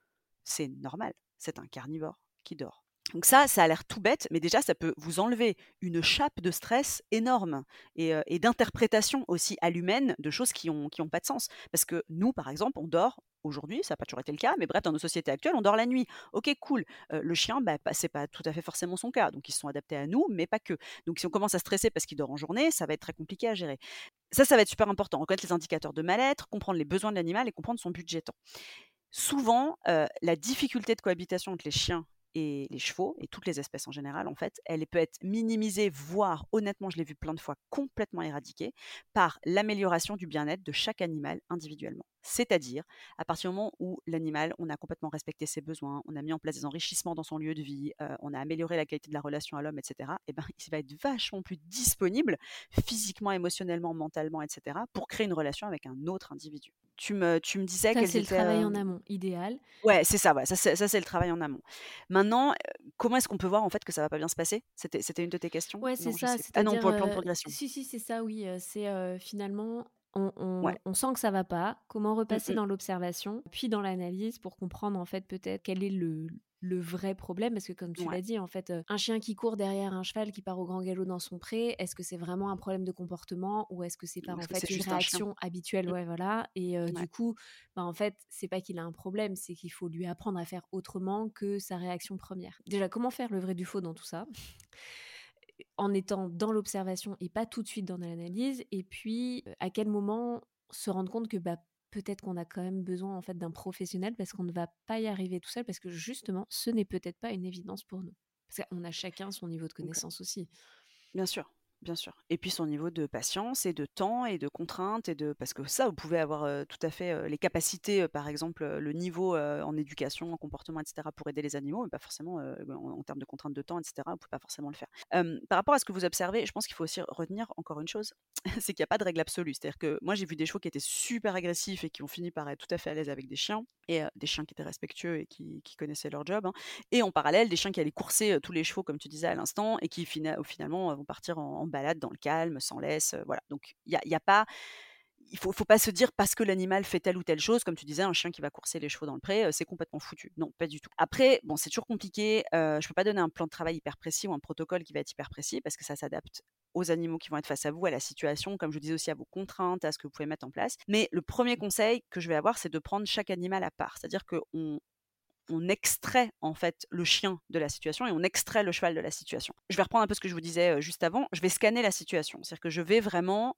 C'est normal, c'est un carnivore qui dort. Donc ça, ça a l'air tout bête, mais déjà, ça peut vous enlever une chape de stress énorme et, d'interprétation aussi à l'humaine de choses qui n'ont qui ont pas de sens. Parce que nous, par exemple, on dort aujourd'hui, ça n'a pas toujours été le cas, mais bref, dans nos sociétés actuelles, on dort la nuit. Ok, cool. le chien, bah, c'est pas tout à fait forcément son cas, donc ils se sont adaptés à nous, mais pas que. Donc si on commence à stresser parce qu'il dort en journée, ça va être très compliqué à gérer. Ça, ça va être super important. Reconnaître les indicateurs de mal-être, comprendre les besoins de l'animal et comprendre son budget temps. Souvent, la difficulté de cohabitation entre les chiens et les chevaux, et toutes les espèces en général, en fait, elle peut être minimisée, voire, honnêtement, je l'ai vu plein de fois, complètement éradiquée, par l'amélioration du bien-être de chaque animal individuellement. C'est-à-dire, à partir du moment où l'animal, on a complètement respecté ses besoins, on a mis en place des enrichissements dans son lieu de vie, on a amélioré la qualité de la relation à l'homme, etc., et ben, il va être vachement plus disponible physiquement, émotionnellement, mentalement, etc., pour créer une relation avec un autre individu. Tu me, tu me disais que c'est le travail en amont, idéal. Ouais, c'est ça, ouais, ça, c'est, ça c'est le travail en amont. Maintenant, comment est-ce qu'on peut voir en fait que ça va pas bien se passer? C'était, c'était une de tes questions Ouais, c'est ça. Ah non, pour le plan de progression. Si, si, c'est ça, oui. c'est finalement on, sent que ça va pas. Comment repasser dans l'observation, puis dans l'analyse pour comprendre en fait peut-être quel est le, vrai problème Parce que comme tu l'as dit, en fait, un chien qui court derrière un cheval qui part au grand galop dans son pré, est-ce que c'est vraiment un problème de comportement ou est-ce que c'est pas en fait une réaction habituelle? Mmh. Ouais, voilà. Et du coup, bah, en fait, c'est pas qu'il a un problème, c'est qu'il faut lui apprendre à faire autrement que sa réaction première. Déjà, comment faire le vrai du faux dans tout ça? En étant dans l'observation et pas tout de suite dans l'analyse Et puis, à quel moment se rendre compte que bah, peut-être qu'on a quand même besoin en fait d'un professionnel parce qu'on ne va pas y arriver tout seul parce que justement, ce n'est peut-être pas une évidence pour nous. Parce qu'on a chacun son niveau de connaissance aussi. Bien sûr. Bien sûr. Et puis son niveau de patience et de temps et de contraintes et de parce que ça, vous pouvez avoir tout à fait les capacités, par exemple le niveau en éducation, en comportement, etc. pour aider les animaux, mais pas forcément en, termes de contraintes de temps, etc. Vous pouvez pas forcément le faire. par rapport à ce que vous observez, je pense qu'il faut aussi retenir encore une chose, c'est qu'il n'y a pas de règle absolue. C'est-à-dire que moi j'ai vu des chevaux qui étaient super agressifs et qui ont fini par être tout à fait à l'aise avec des chiens et des chiens qui étaient respectueux et qui, connaissaient leur job. Hein. Et en parallèle, des chiens qui allaient courser tous les chevaux, comme tu disais à l'instant, et qui finalement vont partir en balade dans le calme, sans laisse, voilà. Donc il y a, pas il faut, faut pas se dire parce que l'animal fait telle ou telle chose, comme tu disais, un chien qui va courser les chevaux dans le pré, c'est complètement foutu. Non, pas du tout. Après, bon, c'est toujours compliqué. je peux pas donner un plan de travail hyper précis ou un protocole qui va être hyper précis parce que ça s'adapte aux animaux qui vont être face à vous, à la situation, comme je disais aussi à vos contraintes, à ce que vous pouvez mettre en place. Mais le premier conseil que je vais avoir, c'est de prendre chaque animal à part. C'est-à-dire qu'on on extrait en fait le chien de la situation et on extrait le cheval de la situation. Je vais reprendre un peu ce que je vous disais juste avant. Je vais scanner la situation, c'est-à-dire que je vais vraiment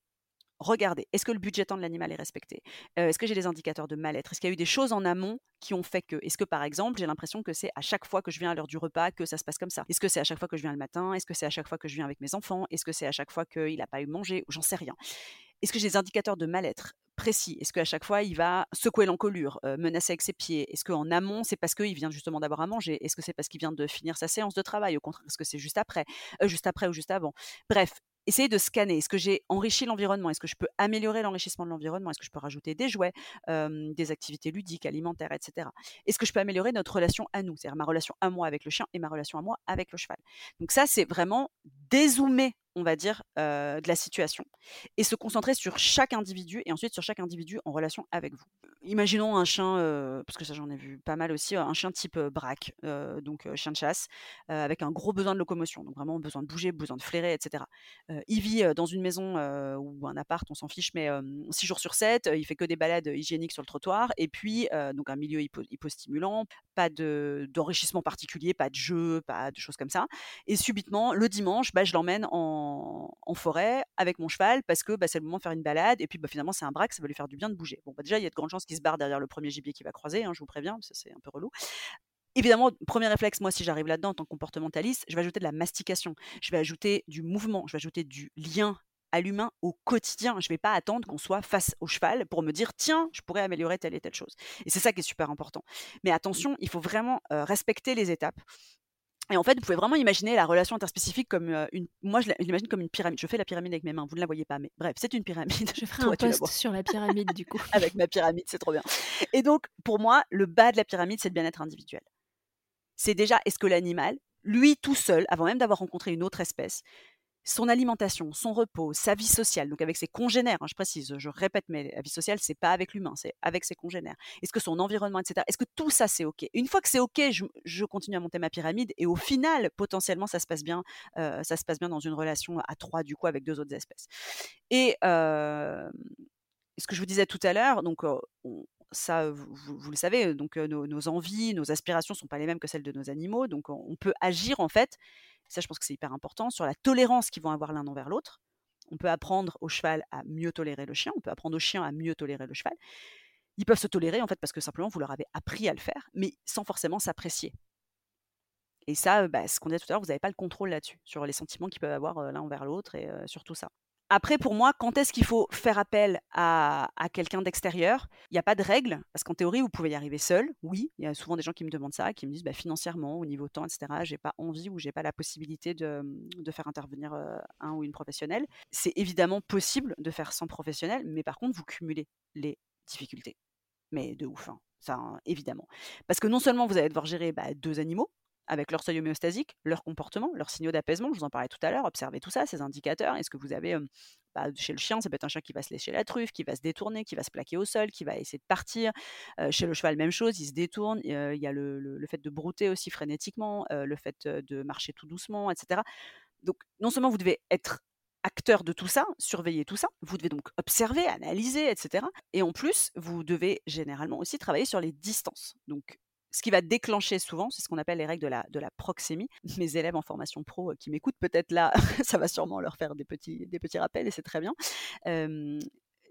regarder, est-ce que le budget temps de l'animal est respecté? Est-ce que j'ai des indicateurs de mal-être? Est-ce qu'il y a eu des choses en amont qui ont fait que Est-ce que par exemple, j'ai l'impression que c'est à chaque fois que je viens à l'heure du repas que ça se passe comme ça? Est-ce que c'est à chaque fois que je viens le matin? Est-ce que c'est à chaque fois que je viens avec mes enfants? Est-ce que c'est à chaque fois qu'il n'a pas eu mangé J'en sais rien. Est-ce que j'ai des indicateurs de mal-être précis? Est-ce qu'à chaque fois, il va secouer l'encolure, menacer avec ses pieds? Est-ce qu'en amont, c'est parce qu'il vient justement d'avoir à manger? Est-ce que c'est parce qu'il vient de finir sa séance de travail? Au contraire, est-ce que c'est juste après Juste après ou juste avant? Bref, essayez de scanner. Est-ce que j'ai enrichi l'environnement? Est-ce que je peux améliorer l'enrichissement de l'environnement? Est-ce que je peux rajouter des jouets, des activités ludiques, alimentaires, etc. Est-ce que je peux améliorer notre relation à nous? C'est-à-dire ma relation à moi avec le chien et ma relation à moi avec le cheval. Donc ça, c'est vraiment dézoomer on va dire, de la situation et se concentrer sur chaque individu et ensuite sur chaque individu en relation avec vous. Imaginons un chien, parce que ça j'en ai vu pas mal aussi, un chien type braque, donc chien de chasse, avec un gros besoin de locomotion, donc vraiment besoin de bouger, besoin de flairer, etc. il vit dans une maison ou un appart, on s'en fiche, mais 6 jours sur 7, il fait que des balades hygiéniques sur le trottoir, et puis donc un milieu hypostimulant, pas d'enrichissement particulier, pas de jeu, pas de choses comme ça. Et subitement, le dimanche, bah, je l'emmène en, forêt avec mon cheval parce que bah, c'est le moment de faire une balade. Et puis bah, finalement, c'est un braque, ça va lui faire du bien de bouger. Bon, bah, déjà, il y a de grandes chances se barre derrière le premier gibier qu'il va croiser, hein, je vous préviens, c'est un peu relou. Évidemment, premier réflexe, moi, si j'arrive là-dedans en tant que comportementaliste, je vais ajouter de la mastication, je vais ajouter du mouvement, je vais ajouter du lien à l'humain au quotidien. Je ne vais pas attendre qu'on soit face au cheval pour me dire tiens, je pourrais améliorer telle et telle chose. Et c'est ça qui est super important. Mais attention, il faut vraiment respecter les étapes. Et en fait, vous pouvez vraiment imaginer la relation interspécifique comme une. Moi, je l'imagine comme une pyramide. Je fais la pyramide avec mes mains, vous ne la voyez pas, mais bref, c'est une pyramide. Je ferai un post sur la pyramide du coup. avec ma pyramide, c'est trop bien. Et donc, pour moi, le bas de la pyramide, c'est le bien-être individuel. C'est déjà, est-ce que l'animal, lui tout seul, avant même d'avoir rencontré une autre espèce, son alimentation, son repos, sa vie sociale, donc avec ses congénères, hein, je précise, je répète, mais la vie sociale, c'est pas avec l'humain, c'est avec ses congénères. Est-ce que son environnement, etc. Est-ce que tout ça, c'est OK? Une fois que c'est OK, je, continue à monter ma pyramide et au final, potentiellement, ça se passe bien, euh, ça se passe bien dans une relation à trois, du coup, avec deux autres espèces. Et ce que je vous disais tout à l'heure, donc ça, vous, le savez, donc nos, envies, nos aspirations sont pas les mêmes que celles de nos animaux, donc on peut agir en fait ça je pense que c'est hyper important, sur la tolérance qu'ils vont avoir l'un envers l'autre. On peut apprendre au cheval à mieux tolérer le chien, on peut apprendre au chien à mieux tolérer le cheval. Ils peuvent se tolérer en fait parce que simplement vous leur avez appris à le faire, mais sans forcément s'apprécier. Et ça, bah, ce qu'on disait tout à l'heure, vous n'avez pas le contrôle là-dessus, sur les sentiments qu'ils peuvent avoir l'un envers l'autre et sur tout ça. Après, pour moi, quand est-ce qu'il faut faire appel à, quelqu'un d'extérieur? Il n'y a pas de règle, parce qu'en théorie, vous pouvez y arriver seul. Oui, il y a souvent des gens qui me demandent ça, qui me disent bah, financièrement, au niveau temps, etc., j'ai pas envie ou j'ai pas la possibilité de, faire intervenir un ou une professionnelle. C'est évidemment possible de faire sans professionnel, mais par contre, vous cumulez les difficultés. Mais de ouf, hein, ça, hein, évidemment. Parce que non seulement vous allez devoir gérer bah, deux animaux, avec leur seuil homéostasique, leur comportement, leurs signaux d'apaisement. Je vous en parlais tout à l'heure. Observez tout ça, ces indicateurs. Est-ce que vous avez bah, chez le chien, ça peut être un chien qui va se lécher la truffe, qui va se détourner, qui va se plaquer au sol, qui va essayer de partir. chez le cheval, même chose, il se détourne. Il y a le, fait de brouter aussi frénétiquement, le fait de marcher tout doucement, etc. Donc, non seulement vous devez être acteur de tout ça, surveiller tout ça, vous devez donc observer, analyser, etc. Et en plus, vous devez généralement aussi travailler sur les distances. Donc, ce qui va déclencher souvent, c'est ce qu'on appelle les règles de la, de la proxémie. Mes élèves en formation pro qui m'écoutent peut-être là, ça va sûrement leur faire des petits rappels et c'est très bien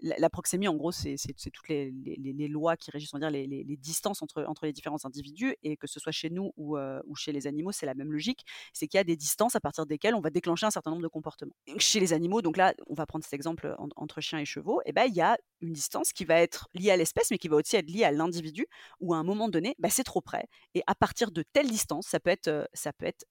la, proxémie, en gros, c'est toutes les, lois qui régissent, on dire, les, distances entre, les différents individus, et que ce soit chez nous ou, euh, chez les animaux, c'est la même logique. C'est qu'il y a des distances à partir desquelles on va déclencher un certain nombre de comportements. Chez les animaux, donc là, on va prendre cet exemple entre chiens et chevaux, et eh ben il y a une distance qui va être liée à l'espèce, mais qui va aussi être liée à l'individu, où à un moment donné, bah, c'est trop près. Et à partir de telle distance, ça peut être, euh, ça peut être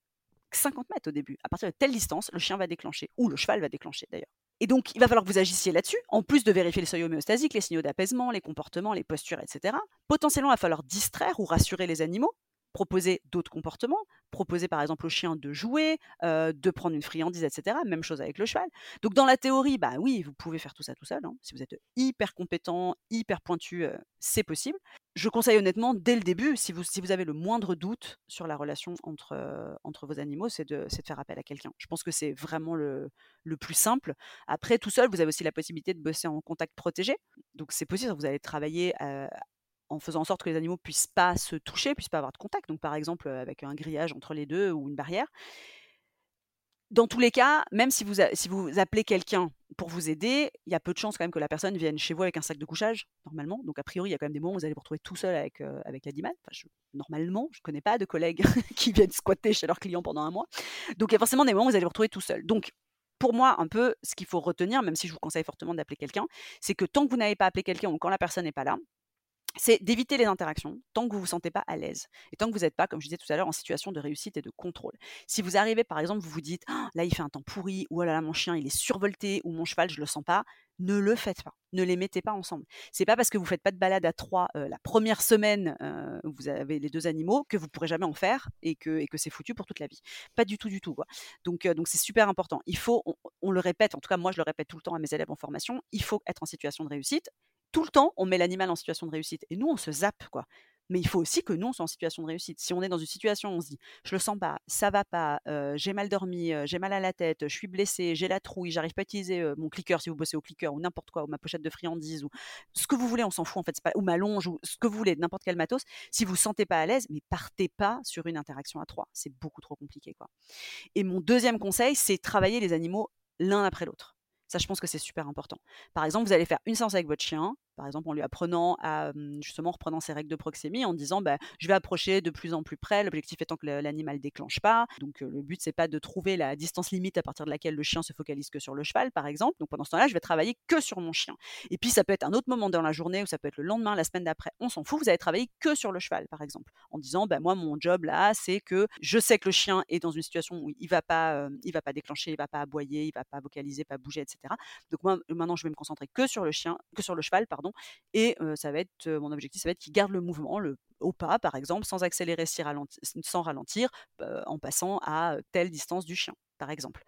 50 mètres au début. À partir de telle distance, le chien va déclencher, ou le cheval va déclencher d'ailleurs. Et donc, il va falloir que vous agissiez là-dessus, en plus de vérifier les seuils homéostasiques, les signaux d'apaisement, les comportements, les postures, etc. Potentiellement, il va falloir distraire ou rassurer les animaux, proposer d'autres comportements, proposer par exemple au chien de jouer, euh, de prendre une friandise, etc. Même chose avec le cheval. Donc dans la théorie, bah oui, vous pouvez faire tout ça tout seul. Hein. Si vous êtes hyper compétent, hyper pointu, euh, c'est possible. Je conseille honnêtement, dès le début, si vous, si vous avez le moindre doute sur la relation entre, euh, entre vos animaux, c'est de, de, faire appel à quelqu'un. Je pense que c'est vraiment le, le, plus simple. Après, tout seul, vous avez aussi la possibilité de bosser en contact protégé. Donc c'est possible, vous allez travailler en faisant en sorte que les animaux puissent pas se toucher, puissent pas avoir de contact. Donc par exemple avec un grillage entre les deux ou une barrière. Dans tous les cas, même si vous, appelez quelqu'un pour vous aider, il y a peu de chances quand même que la personne vienne chez vous avec un sac de couchage, normalement. Donc a priori, il y a quand même des moments où vous allez vous retrouver tout seul avec, l'animal. Enfin, normalement, je ne connais pas de collègues qui viennent squatter chez leurs clients pendant un mois. Donc il y a forcément des moments où vous allez vous retrouver tout seul. Donc pour moi, un peu, ce qu'il faut retenir, même si je vous conseille fortement d'appeler quelqu'un, c'est que tant que vous n'avez pas appelé quelqu'un ou quand la personne n'est pas là, c'est d'éviter les interactions tant que vous ne vous sentez pas à l'aise et tant que vous n'êtes pas, comme je disais tout à l'heure, en situation de réussite et de contrôle. Si vous arrivez, par exemple, vous vous dites «Ah, là il fait un temps pourri, ou oh là là mon chien il est survolté, ou mon cheval je le sens pas, ne le faites pas, ne les mettez pas ensemble. C'est pas parce que vous faites pas de balade à trois la première semaine où vous avez les deux animaux que vous pourrez jamais en faire et que, et que c'est foutu pour toute la vie. Pas du tout, du tout. Donc donc c'est super important. Il faut, on, le répète, en tout cas moi je le répète tout le temps à mes élèves en formation, il faut être en situation de réussite tout le temps, on met l'animal en situation de réussite. Et nous, on se zappe, quoi. Mais il faut aussi que nous, on soit en situation de réussite. Si on est dans une situation on se dit, je le sens pas, ça va pas, euh, j'ai mal dormi, euh, j'ai mal à la tête, je suis blessé, j'ai la trouille, j'arrive pas à utiliser euh, mon clicker si vous bossez au clicker ou n'importe quoi, ou ma pochette de friandises ou ce que vous voulez, on s'en fout en fait, pas, ou ma longe ou ce que vous voulez, n'importe quel matos. Si vous vous sentez pas à l'aise, mais partez pas sur une interaction à trois. C'est beaucoup trop compliqué, quoi. Et mon deuxième conseil, c'est travailler les animaux l'un après l'autre. Ça, je pense que c'est super important. Par exemple, vous allez faire une séance avec votre chien, par exemple en lui apprenant à justement reprenant ses règles de proxémie en disant bah, je vais approcher de plus en plus près, l'objectif étant que l'animal déclenche pas. Donc le but c'est pas de trouver la distance limite à partir de laquelle le chien se focalise que sur le cheval par exemple. Donc pendant ce temps-là, je vais travailler que sur mon chien. Et puis ça peut être un autre moment dans la journée ou ça peut être le lendemain, la semaine d'après, on s'en fout, vous allez travailler que sur le cheval par exemple en disant bah, moi mon job là, c'est que je sais que le chien est dans une situation où il va pas il va pas déclencher, il va pas aboyer, il va pas vocaliser, pas bouger etc. Donc moi maintenant je vais me concentrer que sur le chien, que sur le cheval pardon et ça va être mon objectif, ça va être qu'il garde le mouvement le, au pas, par exemple, sans accélérer, sans ralentir, en passant à telle distance du chien, par exemple.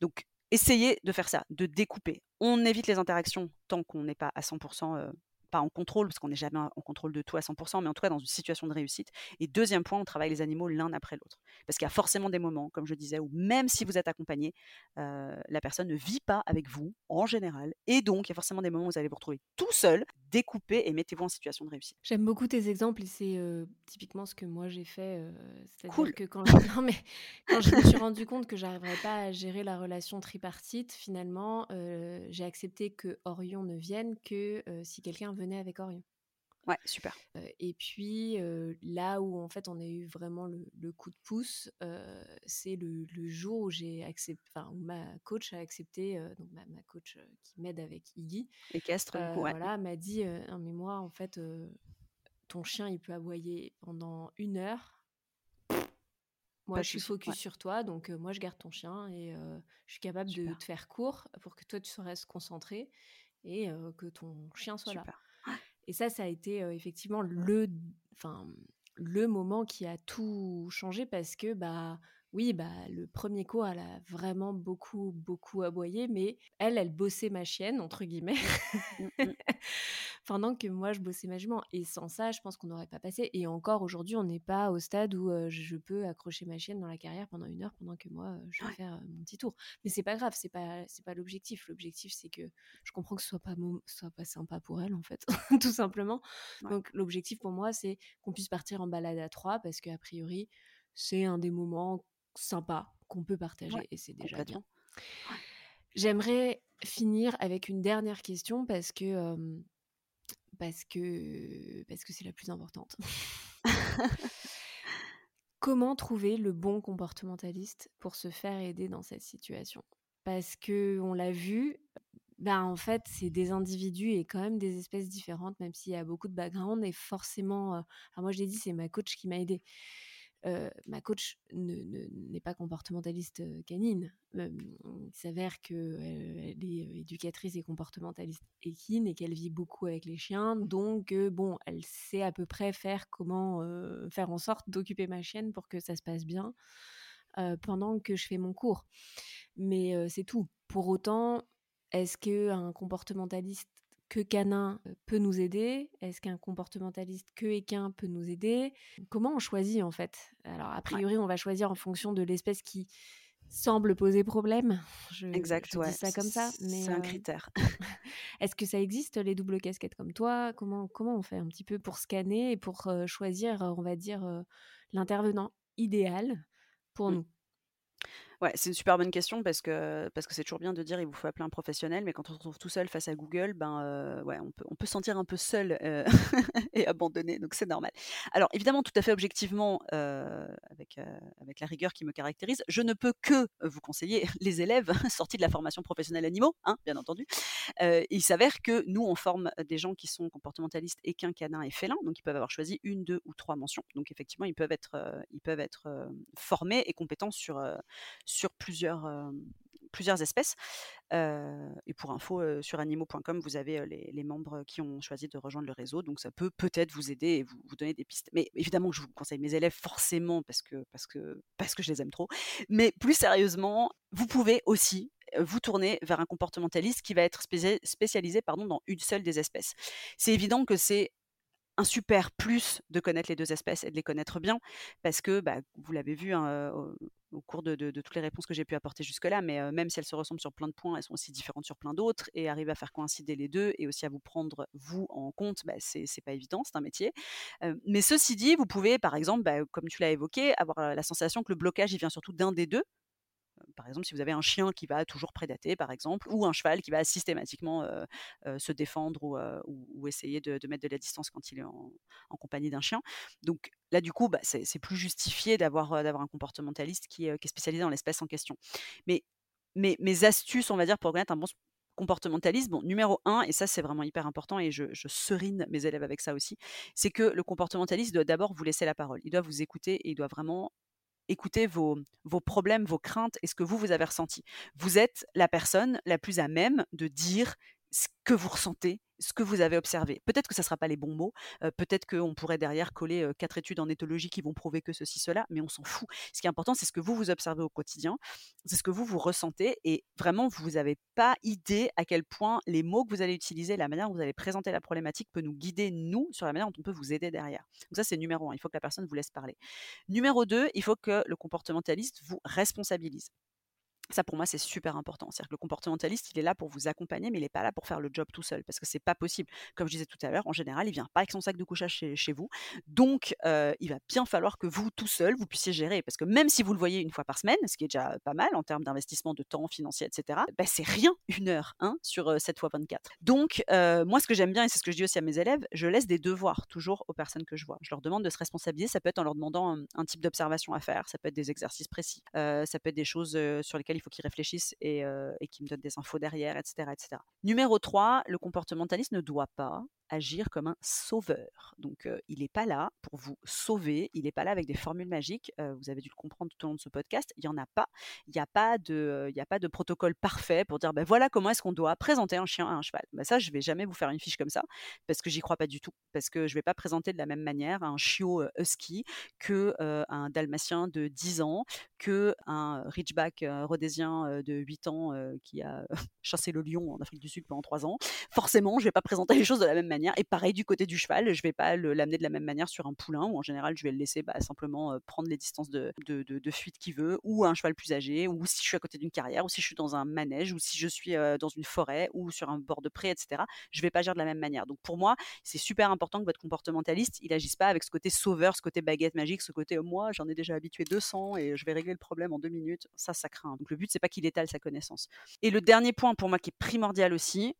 Donc, essayez de faire ça, de découper. On évite les interactions tant qu'on n'est pas à 100% pas en contrôle, parce qu'on n'est jamais en contrôle de tout à 100%, mais en tout cas dans une situation de réussite. Et deuxième point, on travaille les animaux l'un après l'autre. Parce qu'il y a forcément des moments, comme je disais, où même si vous êtes accompagné, la personne ne vit pas avec vous en général. Et donc, il y a forcément des moments où vous allez vous retrouver tout seul, découpé, et mettez-vous en situation de réussite. J'aime beaucoup tes exemples, et c'est typiquement ce que moi j'ai fait. C'est-à-dire que quand je... Non, mais quand je me suis rendu compte que j'arriverais pas à gérer la relation tripartite, finalement, j'ai accepté que Orion ne vienne que si quelqu'un venait avec Orion. Ouais, super. et puis là où en fait on a eu vraiment le, coup de pouce, c'est le, jour où j'ai accepté, enfin où ma coach a accepté, donc ma, coach qui m'aide avec Iggy, équestre, ouais. voilà, m'a dit, non mais moi en fait ton chien il peut aboyer pendant une heure. Moi, je suis focus sur toi, donc moi, je garde ton chien et je suis capable de te faire court pour que toi, tu restes concentré et que ton chien soit là. Et ça, ça a été effectivement le, enfin, le moment qui a tout changé parce que, bah, oui, bah, le premier coup, elle a vraiment beaucoup, beaucoup aboyé, mais elle, elle bossait ma chienne, entre guillemets, mmh, mmh. pendant que moi, je bossais ma jument. Et sans ça, je pense qu'on n'aurait pas passé. Et encore aujourd'hui, on n'est pas au stade où je peux accrocher ma chienne dans la carrière pendant une heure pendant que moi, je vais faire mon petit tour. Mais c'est pas grave, c'est pas, c'est pas l'objectif. L'objectif, c'est que je comprends que ce soit pas, soit pas sympa pour elle, en fait, tout simplement. Donc, l'objectif pour moi, c'est qu'on puisse partir en balade à trois parce qu'a priori, c'est un des moments sympa qu'on peut partager et c'est déjà bien. J'aimerais finir avec une dernière question parce que parce que parce que c'est la plus importante. Comment trouver le bon comportementaliste pour se faire aider dans cette situation? Parce que on l'a vu, ben en fait, c'est des individus et quand même des espèces différentes, même s'il y a beaucoup de background. Et forcément, alors moi je l'ai dit, c'est ma coach qui m'a aidée ma coach n'est pas comportementaliste canine. il s'avère qu'elle elle est éducatrice et comportementaliste équine et qu'elle vit beaucoup avec les chiens. Donc, bon, elle sait à peu près faire comment faire en sorte d'occuper ma chienne pour que ça se passe bien pendant que je fais mon cours. Mais c'est tout. Pour autant, est-ce qu'un comportementaliste que canin peut nous aider? Est-ce qu'un comportementaliste que équin peut nous aider? Comment on choisit en fait? Alors a priori, on va choisir en fonction de l'espèce qui semble poser problème. Je, exact, je dis ça comme ça, mais c'est un critère. Est-ce que ça existe les doubles casquettes comme toi? Comment comment on fait un petit peu pour scanner et pour choisir, on va dire, l'intervenant idéal pour mmh. nous? Ouais, c'est une super bonne question parce que parce que c'est toujours bien de dire il vous faut appeler un professionnel, mais quand on se retrouve tout seul face à Google, ben ouais, on peut on peut se sentir un peu seul et abandonné, donc c'est normal. Alors évidemment, tout à fait objectivement, avec avec la rigueur qui me caractérise, je ne peux que vous conseiller les élèves sortis de la formation professionnelle animaux, hein, bien entendu. il s'avère que nous on forme des gens qui sont comportementalistes, équins, canins et félins, donc ils peuvent avoir choisi une, deux ou trois mentions. Donc effectivement, ils peuvent être ils peuvent être formés et compétents sur sur plusieurs, plusieurs espèces. et pour info, sur animaux.com, vous avez les, membres qui ont choisi de rejoindre le réseau. Donc ça peut peut-être vous aider et vous, vous, donner des pistes. Mais évidemment, je vous conseille mes élèves forcément parce que, parce, que, parce que je les aime trop. Mais plus sérieusement, vous pouvez aussi vous tournez vers un comportementaliste qui va être spécialisé pardon, dans une seule des espèces. C'est évident que c'est un super plus de connaître les deux espèces et de les connaître bien, parce que bah, vous l'avez vu hein, au, cours de, toutes les réponses que j'ai pu apporter jusque-là, mais même si elles se ressemblent sur plein de points, elles sont aussi différentes sur plein d'autres, et arriver à faire coïncider les deux et aussi à vous prendre vous en compte, bah, c'est pas évident, c'est un métier. mais ceci dit, vous pouvez par exemple, bah, comme tu l'as évoqué, avoir la sensation que le blocage vient surtout d'un des deux, par exemple, si vous avez un chien qui va toujours prédater, par exemple, ou un cheval qui va systématiquement se défendre ou, essayer de, mettre de la distance quand il est en, compagnie d'un chien. Donc là, du coup, bah, c'est plus justifié d'avoir un comportementaliste qui, est spécialisé dans l'espèce en question. Mais mes, astuces, on va dire, pour connaître un bon comportementaliste, bon, numéro un, et ça c'est vraiment hyper important, et je, je, serine mes élèves avec ça aussi, c'est que le comportementaliste doit d'abord vous laisser la parole. Il doit vous écouter et il doit vraiment écouter vos, vos problèmes, vos craintes et ce que vous, vous avez ressenti. Vous êtes la personne la plus à même de dire ce que vous ressentez, ce que vous avez observé. Peut-être que ça ne sera pas les bons mots, peut-être qu'on pourrait derrière coller quatre études en éthologie qui vont prouver que ceci, cela, mais on s'en fout. Ce qui est important, c'est ce que vous vous observez au quotidien, c'est ce que vous vous ressentez, et vraiment, vous n'avez pas idée à quel point les mots que vous allez utiliser, la manière dont vous allez présenter la problématique peut nous guider, nous, sur la manière dont on peut vous aider derrière. Donc ça, c'est numéro un, il faut que la personne vous laisse parler. Numéro deux, il faut que le comportementaliste vous responsabilise. Ça, pour moi, c'est super important. C'est-à-dire que le comportementaliste, il est là pour vous accompagner, mais il n'est pas là pour faire le job tout seul, parce que c'est pas possible. Comme je disais tout à l'heure, en général, il vient pas avec son sac de couchage chez, vous. Donc, il va bien falloir que vous, tout seul, vous puissiez gérer. Parce que même si vous le voyez une fois par semaine, ce qui est déjà pas mal en termes d'investissement de temps financier, etc., bah, c'est rien, une heure, hein, sur 7 fois 24. Donc, moi, ce que j'aime bien, et c'est ce que je dis aussi à mes élèves, je laisse des devoirs toujours aux personnes que je vois. Je leur demande de se responsabiliser. Ça peut être en leur demandant un, type d'observation à faire, ça peut être des exercices précis, ça peut être des choses sur lesquelles il faut qu'ils réfléchissent et, et qu'ils me donnent des infos derrière, etc., etc. Numéro 3, le comportementaliste ne doit pas agir comme un sauveur. Donc, il n'est pas là pour vous sauver, il n'est pas là avec des formules magiques. vous avez dû le comprendre tout au long de ce podcast. Il n'y en a pas. Il n'y a, pas de, a pas de protocole parfait pour dire ben voilà comment est-ce qu'on doit présenter un chien à un cheval. Ben ça, je ne vais jamais vous faire une fiche comme ça parce que j'y crois pas du tout. Parce que je ne vais pas présenter de la même manière un chiot husky que un dalmatien de 10 ans, que un ridgeback rhodésien de 8 ans qui a chassé le lion en Afrique du Sud pendant 3 ans. Forcément, je ne vais pas présenter les choses de la même manière et pareil du côté du cheval, je vais pas l'amener de la même manière sur un poulain où en général je vais le laisser bah, simplement prendre les distances de, fuite qu'il veut, ou un cheval plus âgé, ou si je suis à côté d'une carrière, ou si je suis dans un manège, ou si je suis dans une forêt, ou sur un bord de pré, etc. Je vais pas gérer de la même manière. Donc pour moi, c'est super important que votre comportementaliste, il agisse pas avec ce côté sauveur, ce côté baguette magique, ce côté moi j'en ai déjà habitué 200 et je vais régler le problème en deux minutes. Ça, ça craint. Donc le but c'est pas qu'il étale sa connaissance. Et le dernier point pour moi qui est primordial aussi,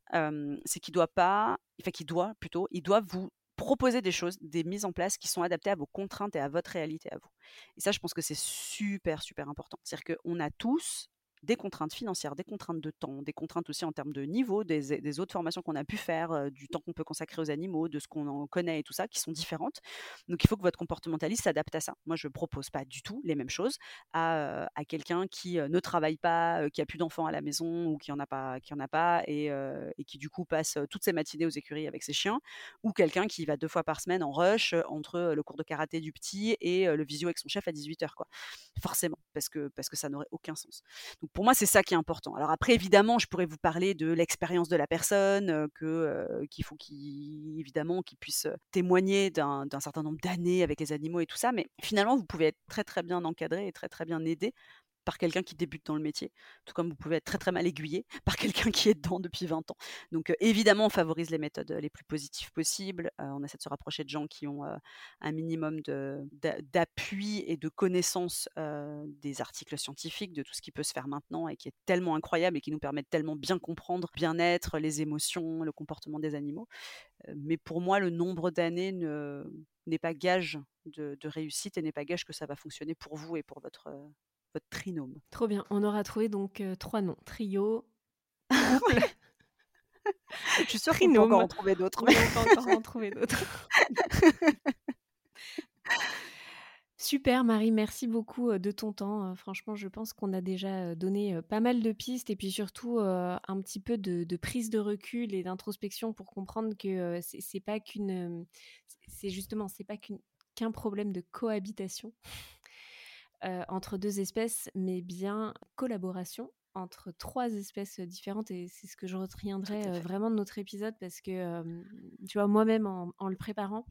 c'est qu'il doit pas fait qu'il doit plutôt, il doit vous proposer des choses, des mises en place qui sont adaptées à vos contraintes et à votre réalité à vous. Et ça, je pense que c'est super, super important. C'est-à-dire qu'on a tous des contraintes financières, des contraintes de temps, des contraintes aussi en termes de niveau, des, autres formations qu'on a pu faire, du temps qu'on peut consacrer aux animaux, de ce qu'on en connaît et tout ça, qui sont différentes. Donc il faut que votre comportementaliste s'adapte à ça. Moi, je ne propose pas du tout les mêmes choses à, quelqu'un qui ne travaille pas, qui a plus d'enfants à la maison ou qui en a pas, qui en a pas et, qui du coup passe toutes ses matinées aux écuries avec ses chiens, ou quelqu'un qui va deux fois par semaine en rush entre le cours de karaté du petit et le visio avec son chef à 18h. Quoi. Forcément, parce que, parce que ça n'aurait aucun sens. Pour moi, c'est ça qui est important. Alors après, évidemment, je pourrais vous parler de l'expérience de la personne, que qu'il faut qu'il évidemment qu'il puisse témoigner d'un certain nombre d'années avec les animaux et tout ça. Mais finalement, vous pouvez être très très bien encadré et très très bien aidé par quelqu'un qui débute dans le métier, tout comme vous pouvez être très très mal aiguillé par quelqu'un qui est dedans depuis 20 ans. Donc évidemment, on favorise les méthodes les plus positives possibles. on essaie de se rapprocher de gens qui ont un minimum d'appui et de connaissances des articles scientifiques, de tout ce qui peut se faire maintenant et qui est tellement incroyable et qui nous permet de tellement bien comprendre bien-être, les émotions, le comportement des animaux. mais pour moi, le nombre d'années n'est pas gage de, réussite et n'est pas gage que ça va fonctionner pour vous et pour votre, votre trinôme. Trop bien. On aura trouvé donc euh, trois noms. Trio, Je suis sûre qu'on peut encore en trouver d'autres. On peut encore en trouver d'autres. Super Marie, merci beaucoup euh, de ton temps. Euh, franchement, je pense qu'on a déjà donné pas mal de pistes et puis surtout un petit peu de, prise de recul et d'introspection pour comprendre que c'est pas qu'une, c'est justement c'est pas qu'un problème de cohabitation entre deux espèces, mais bien collaboration entre trois espèces différentes et c'est ce que je retiendrai vraiment de notre épisode parce que, tu vois, moi-même en, le préparant,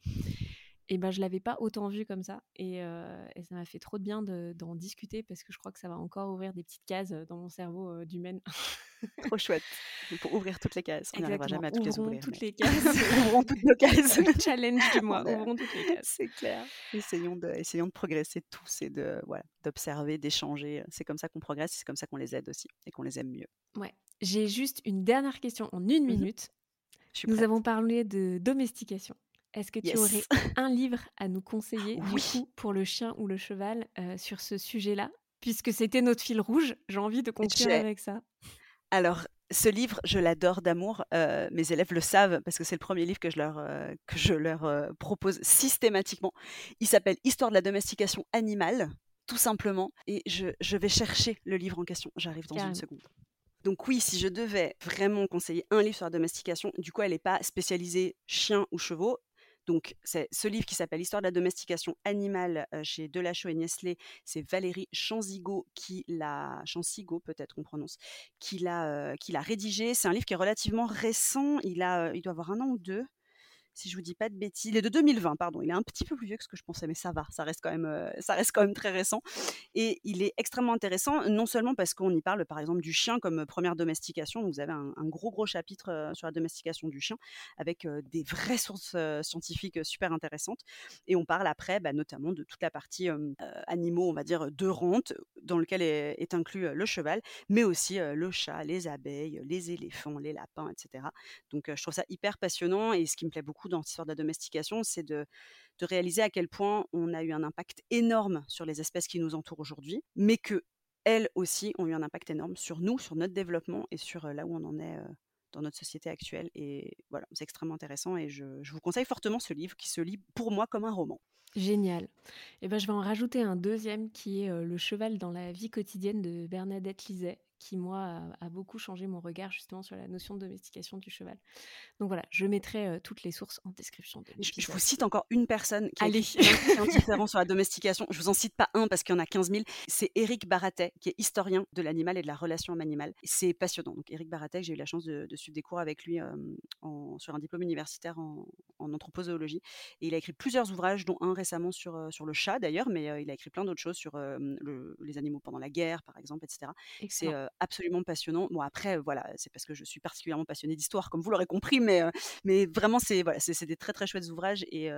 et ben je l'avais pas autant vu comme ça et, ça m'a fait trop de bien d'en discuter parce que je crois que ça va encore ouvrir des petites cases dans mon cerveau d'humaine. Trop chouette. Pour ouvrir toutes les cases. On n'arrivera jamais à toutes ouvrons les ouvrir. toutes les cases. ouvrons toutes nos cases. challenge du mois. ouvrons toutes les cases. C'est clair. Essayons de, essayons de progresser tous et de voilà, d'observer, d'échanger. C'est comme ça qu'on progresse, c'est comme ça qu'on les aide aussi et qu'on les aime mieux. Ouais. J'ai juste une dernière question en une mmh minute. Nous avons parlé de domestication. Est-ce que tu aurais un livre à nous conseiller du coup pour le chien ou le cheval sur ce sujet-là? Puisque c'était notre fil rouge, j'ai envie de conclure avec ça. Alors, ce livre, je l'adore d'amour. mes élèves le savent parce que c'est le premier livre que je leur, que je leur propose systématiquement. Il s'appelle Histoire de la domestication animale, tout simplement. Et je, je vais chercher le livre en question. J'arrive dans une seconde. Donc oui, si je devais vraiment conseiller un livre sur la domestication, du coup, elle n'est pas spécialisée chien ou chevaux. Donc, c'est ce livre qui s'appelle Histoire de la domestication animale chez Delachaux et Niesley. C'est Valérie Chanzigo qui l'a, Chanzigo peut-être on prononce, qui l'a, qui l'a rédigé. C'est un livre qui est relativement récent. Il il doit avoir un an ou deux si je vous dis pas de bêtises. Il est de 2020, pardon. Il est un petit peu plus vieux que ce que je pensais, mais ça va. Ça reste quand même, euh, ça reste quand même très récent. Et il est extrêmement intéressant, non seulement parce qu'on y parle, par exemple, du chien comme première domestication. vous avez un, gros, gros chapitre euh, sur la domestication du chien avec euh, des vraies sources scientifiques super intéressantes. Et on parle après, bah, notamment de toute la partie animaux, on va dire, de rente, dans lequel est, inclus le cheval, mais aussi le chat, les abeilles, les éléphants, les lapins, etc. Donc, je trouve ça hyper passionnant. Et ce qui me plaît beaucoup dans l'histoire de la domestication, c'est de, réaliser à quel point on a eu un impact énorme sur les espèces qui nous entourent aujourd'hui, mais que elles aussi ont eu un impact énorme sur nous, sur notre développement et sur là où on en est dans notre société actuelle. Et voilà, c'est extrêmement intéressant et je, vous conseille fortement ce livre qui se lit pour moi comme un roman. Génial. Et eh ben, je vais en rajouter un deuxième qui est Le cheval dans la vie quotidienne de Bernadette Liset, qui, moi, a, beaucoup changé mon regard justement sur la notion de domestication du cheval. Donc voilà, je mettrai euh, toutes les sources en description de je, je, vous cite encore une personne qui Allez. est différent sur la domestication. Je vous en cite pas un parce qu'il y en a 15 000. C'est Éric Baratet, qui est historien de l'animal et de la relation homme-animal. C'est passionnant. Donc Éric Baratet, j'ai eu la chance de, suivre des cours avec lui en, sur un diplôme universitaire en, anthropozoologie. Et il a écrit plusieurs ouvrages, dont un récemment sur, euh, sur le chat d'ailleurs, mais euh, il a écrit plein d'autres choses sur les animaux pendant la guerre, par exemple, etc. C'est absolument passionnant. Bon, après, voilà, c'est parce que je suis particulièrement passionnée d'histoire, comme vous l'aurez compris, mais, mais vraiment, c'est voilà, des très très chouettes ouvrages et,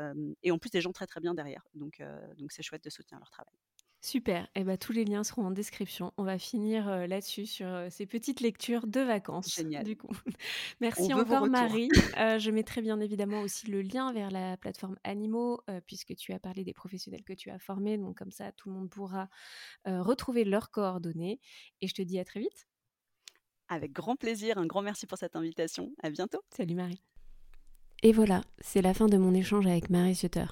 et, en plus des gens très très bien derrière. Donc donc c'est chouette de soutenir leur travail. Super, et eh ben, tous les liens seront en description. On va finir là-dessus sur ces petites lectures de vacances. Génial. Du coup. Merci encore Marie. je mettrai bien évidemment aussi le lien vers la plateforme Animaux, puisque tu as parlé des professionnels que tu as formés. Donc comme ça, tout le monde pourra retrouver leurs coordonnées. Et je te dis à très vite. Avec grand plaisir, un grand merci pour cette invitation. À bientôt. Salut Marie. Et voilà, c'est la fin de mon échange avec Marie Sutter.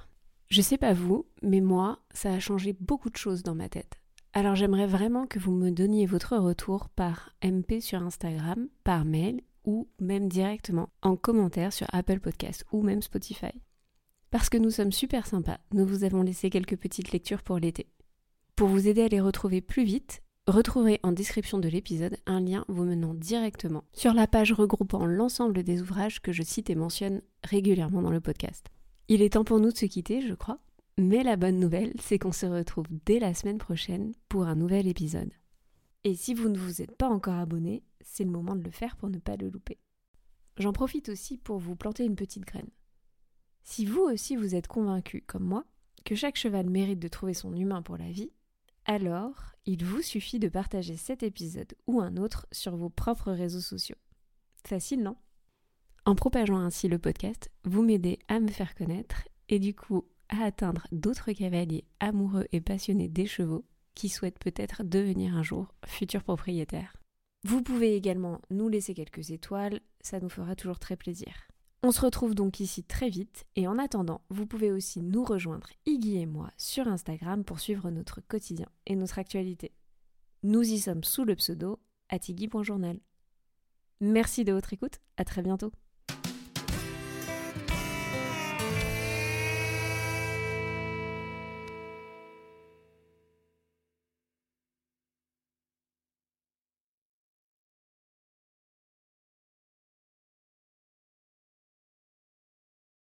Je sais pas vous, mais moi, ça a changé beaucoup de choses dans ma tête. Alors j'aimerais vraiment que vous me donniez votre retour par MP sur Instagram, par mail ou même directement en commentaire sur Apple Podcast ou même Spotify. Parce que nous sommes super sympas, nous vous avons laissé quelques petites lectures pour l'été. Pour vous aider à les retrouver plus vite, retrouvez en description de l'épisode un lien vous menant directement sur la page regroupant l'ensemble des ouvrages que je cite et mentionne régulièrement dans le podcast. Il est temps pour nous de se quitter, je crois. Mais la bonne nouvelle, c'est qu'on se retrouve dès la semaine prochaine pour un nouvel épisode. Et si vous ne vous êtes pas encore abonné, c'est le moment de le faire pour ne pas le louper. J'en profite aussi pour vous planter une petite graine. Si vous aussi vous êtes convaincu, comme moi, que chaque cheval mérite de trouver son humain pour la vie, alors il vous suffit de partager cet épisode ou un autre sur vos propres réseaux sociaux. Facile, non? En propageant ainsi le podcast, vous m'aidez à me faire connaître et du coup à atteindre d'autres cavaliers amoureux et passionnés des chevaux qui souhaitent peut-être devenir un jour futurs propriétaires. Vous pouvez également nous laisser quelques étoiles, ça nous fera toujours très plaisir. On se retrouve donc ici très vite et en attendant, vous pouvez aussi nous rejoindre, Iggy et moi, sur Instagram pour suivre notre quotidien et notre actualité. Nous y sommes sous le pseudo Atigui.journal. Merci de votre écoute, à très bientôt.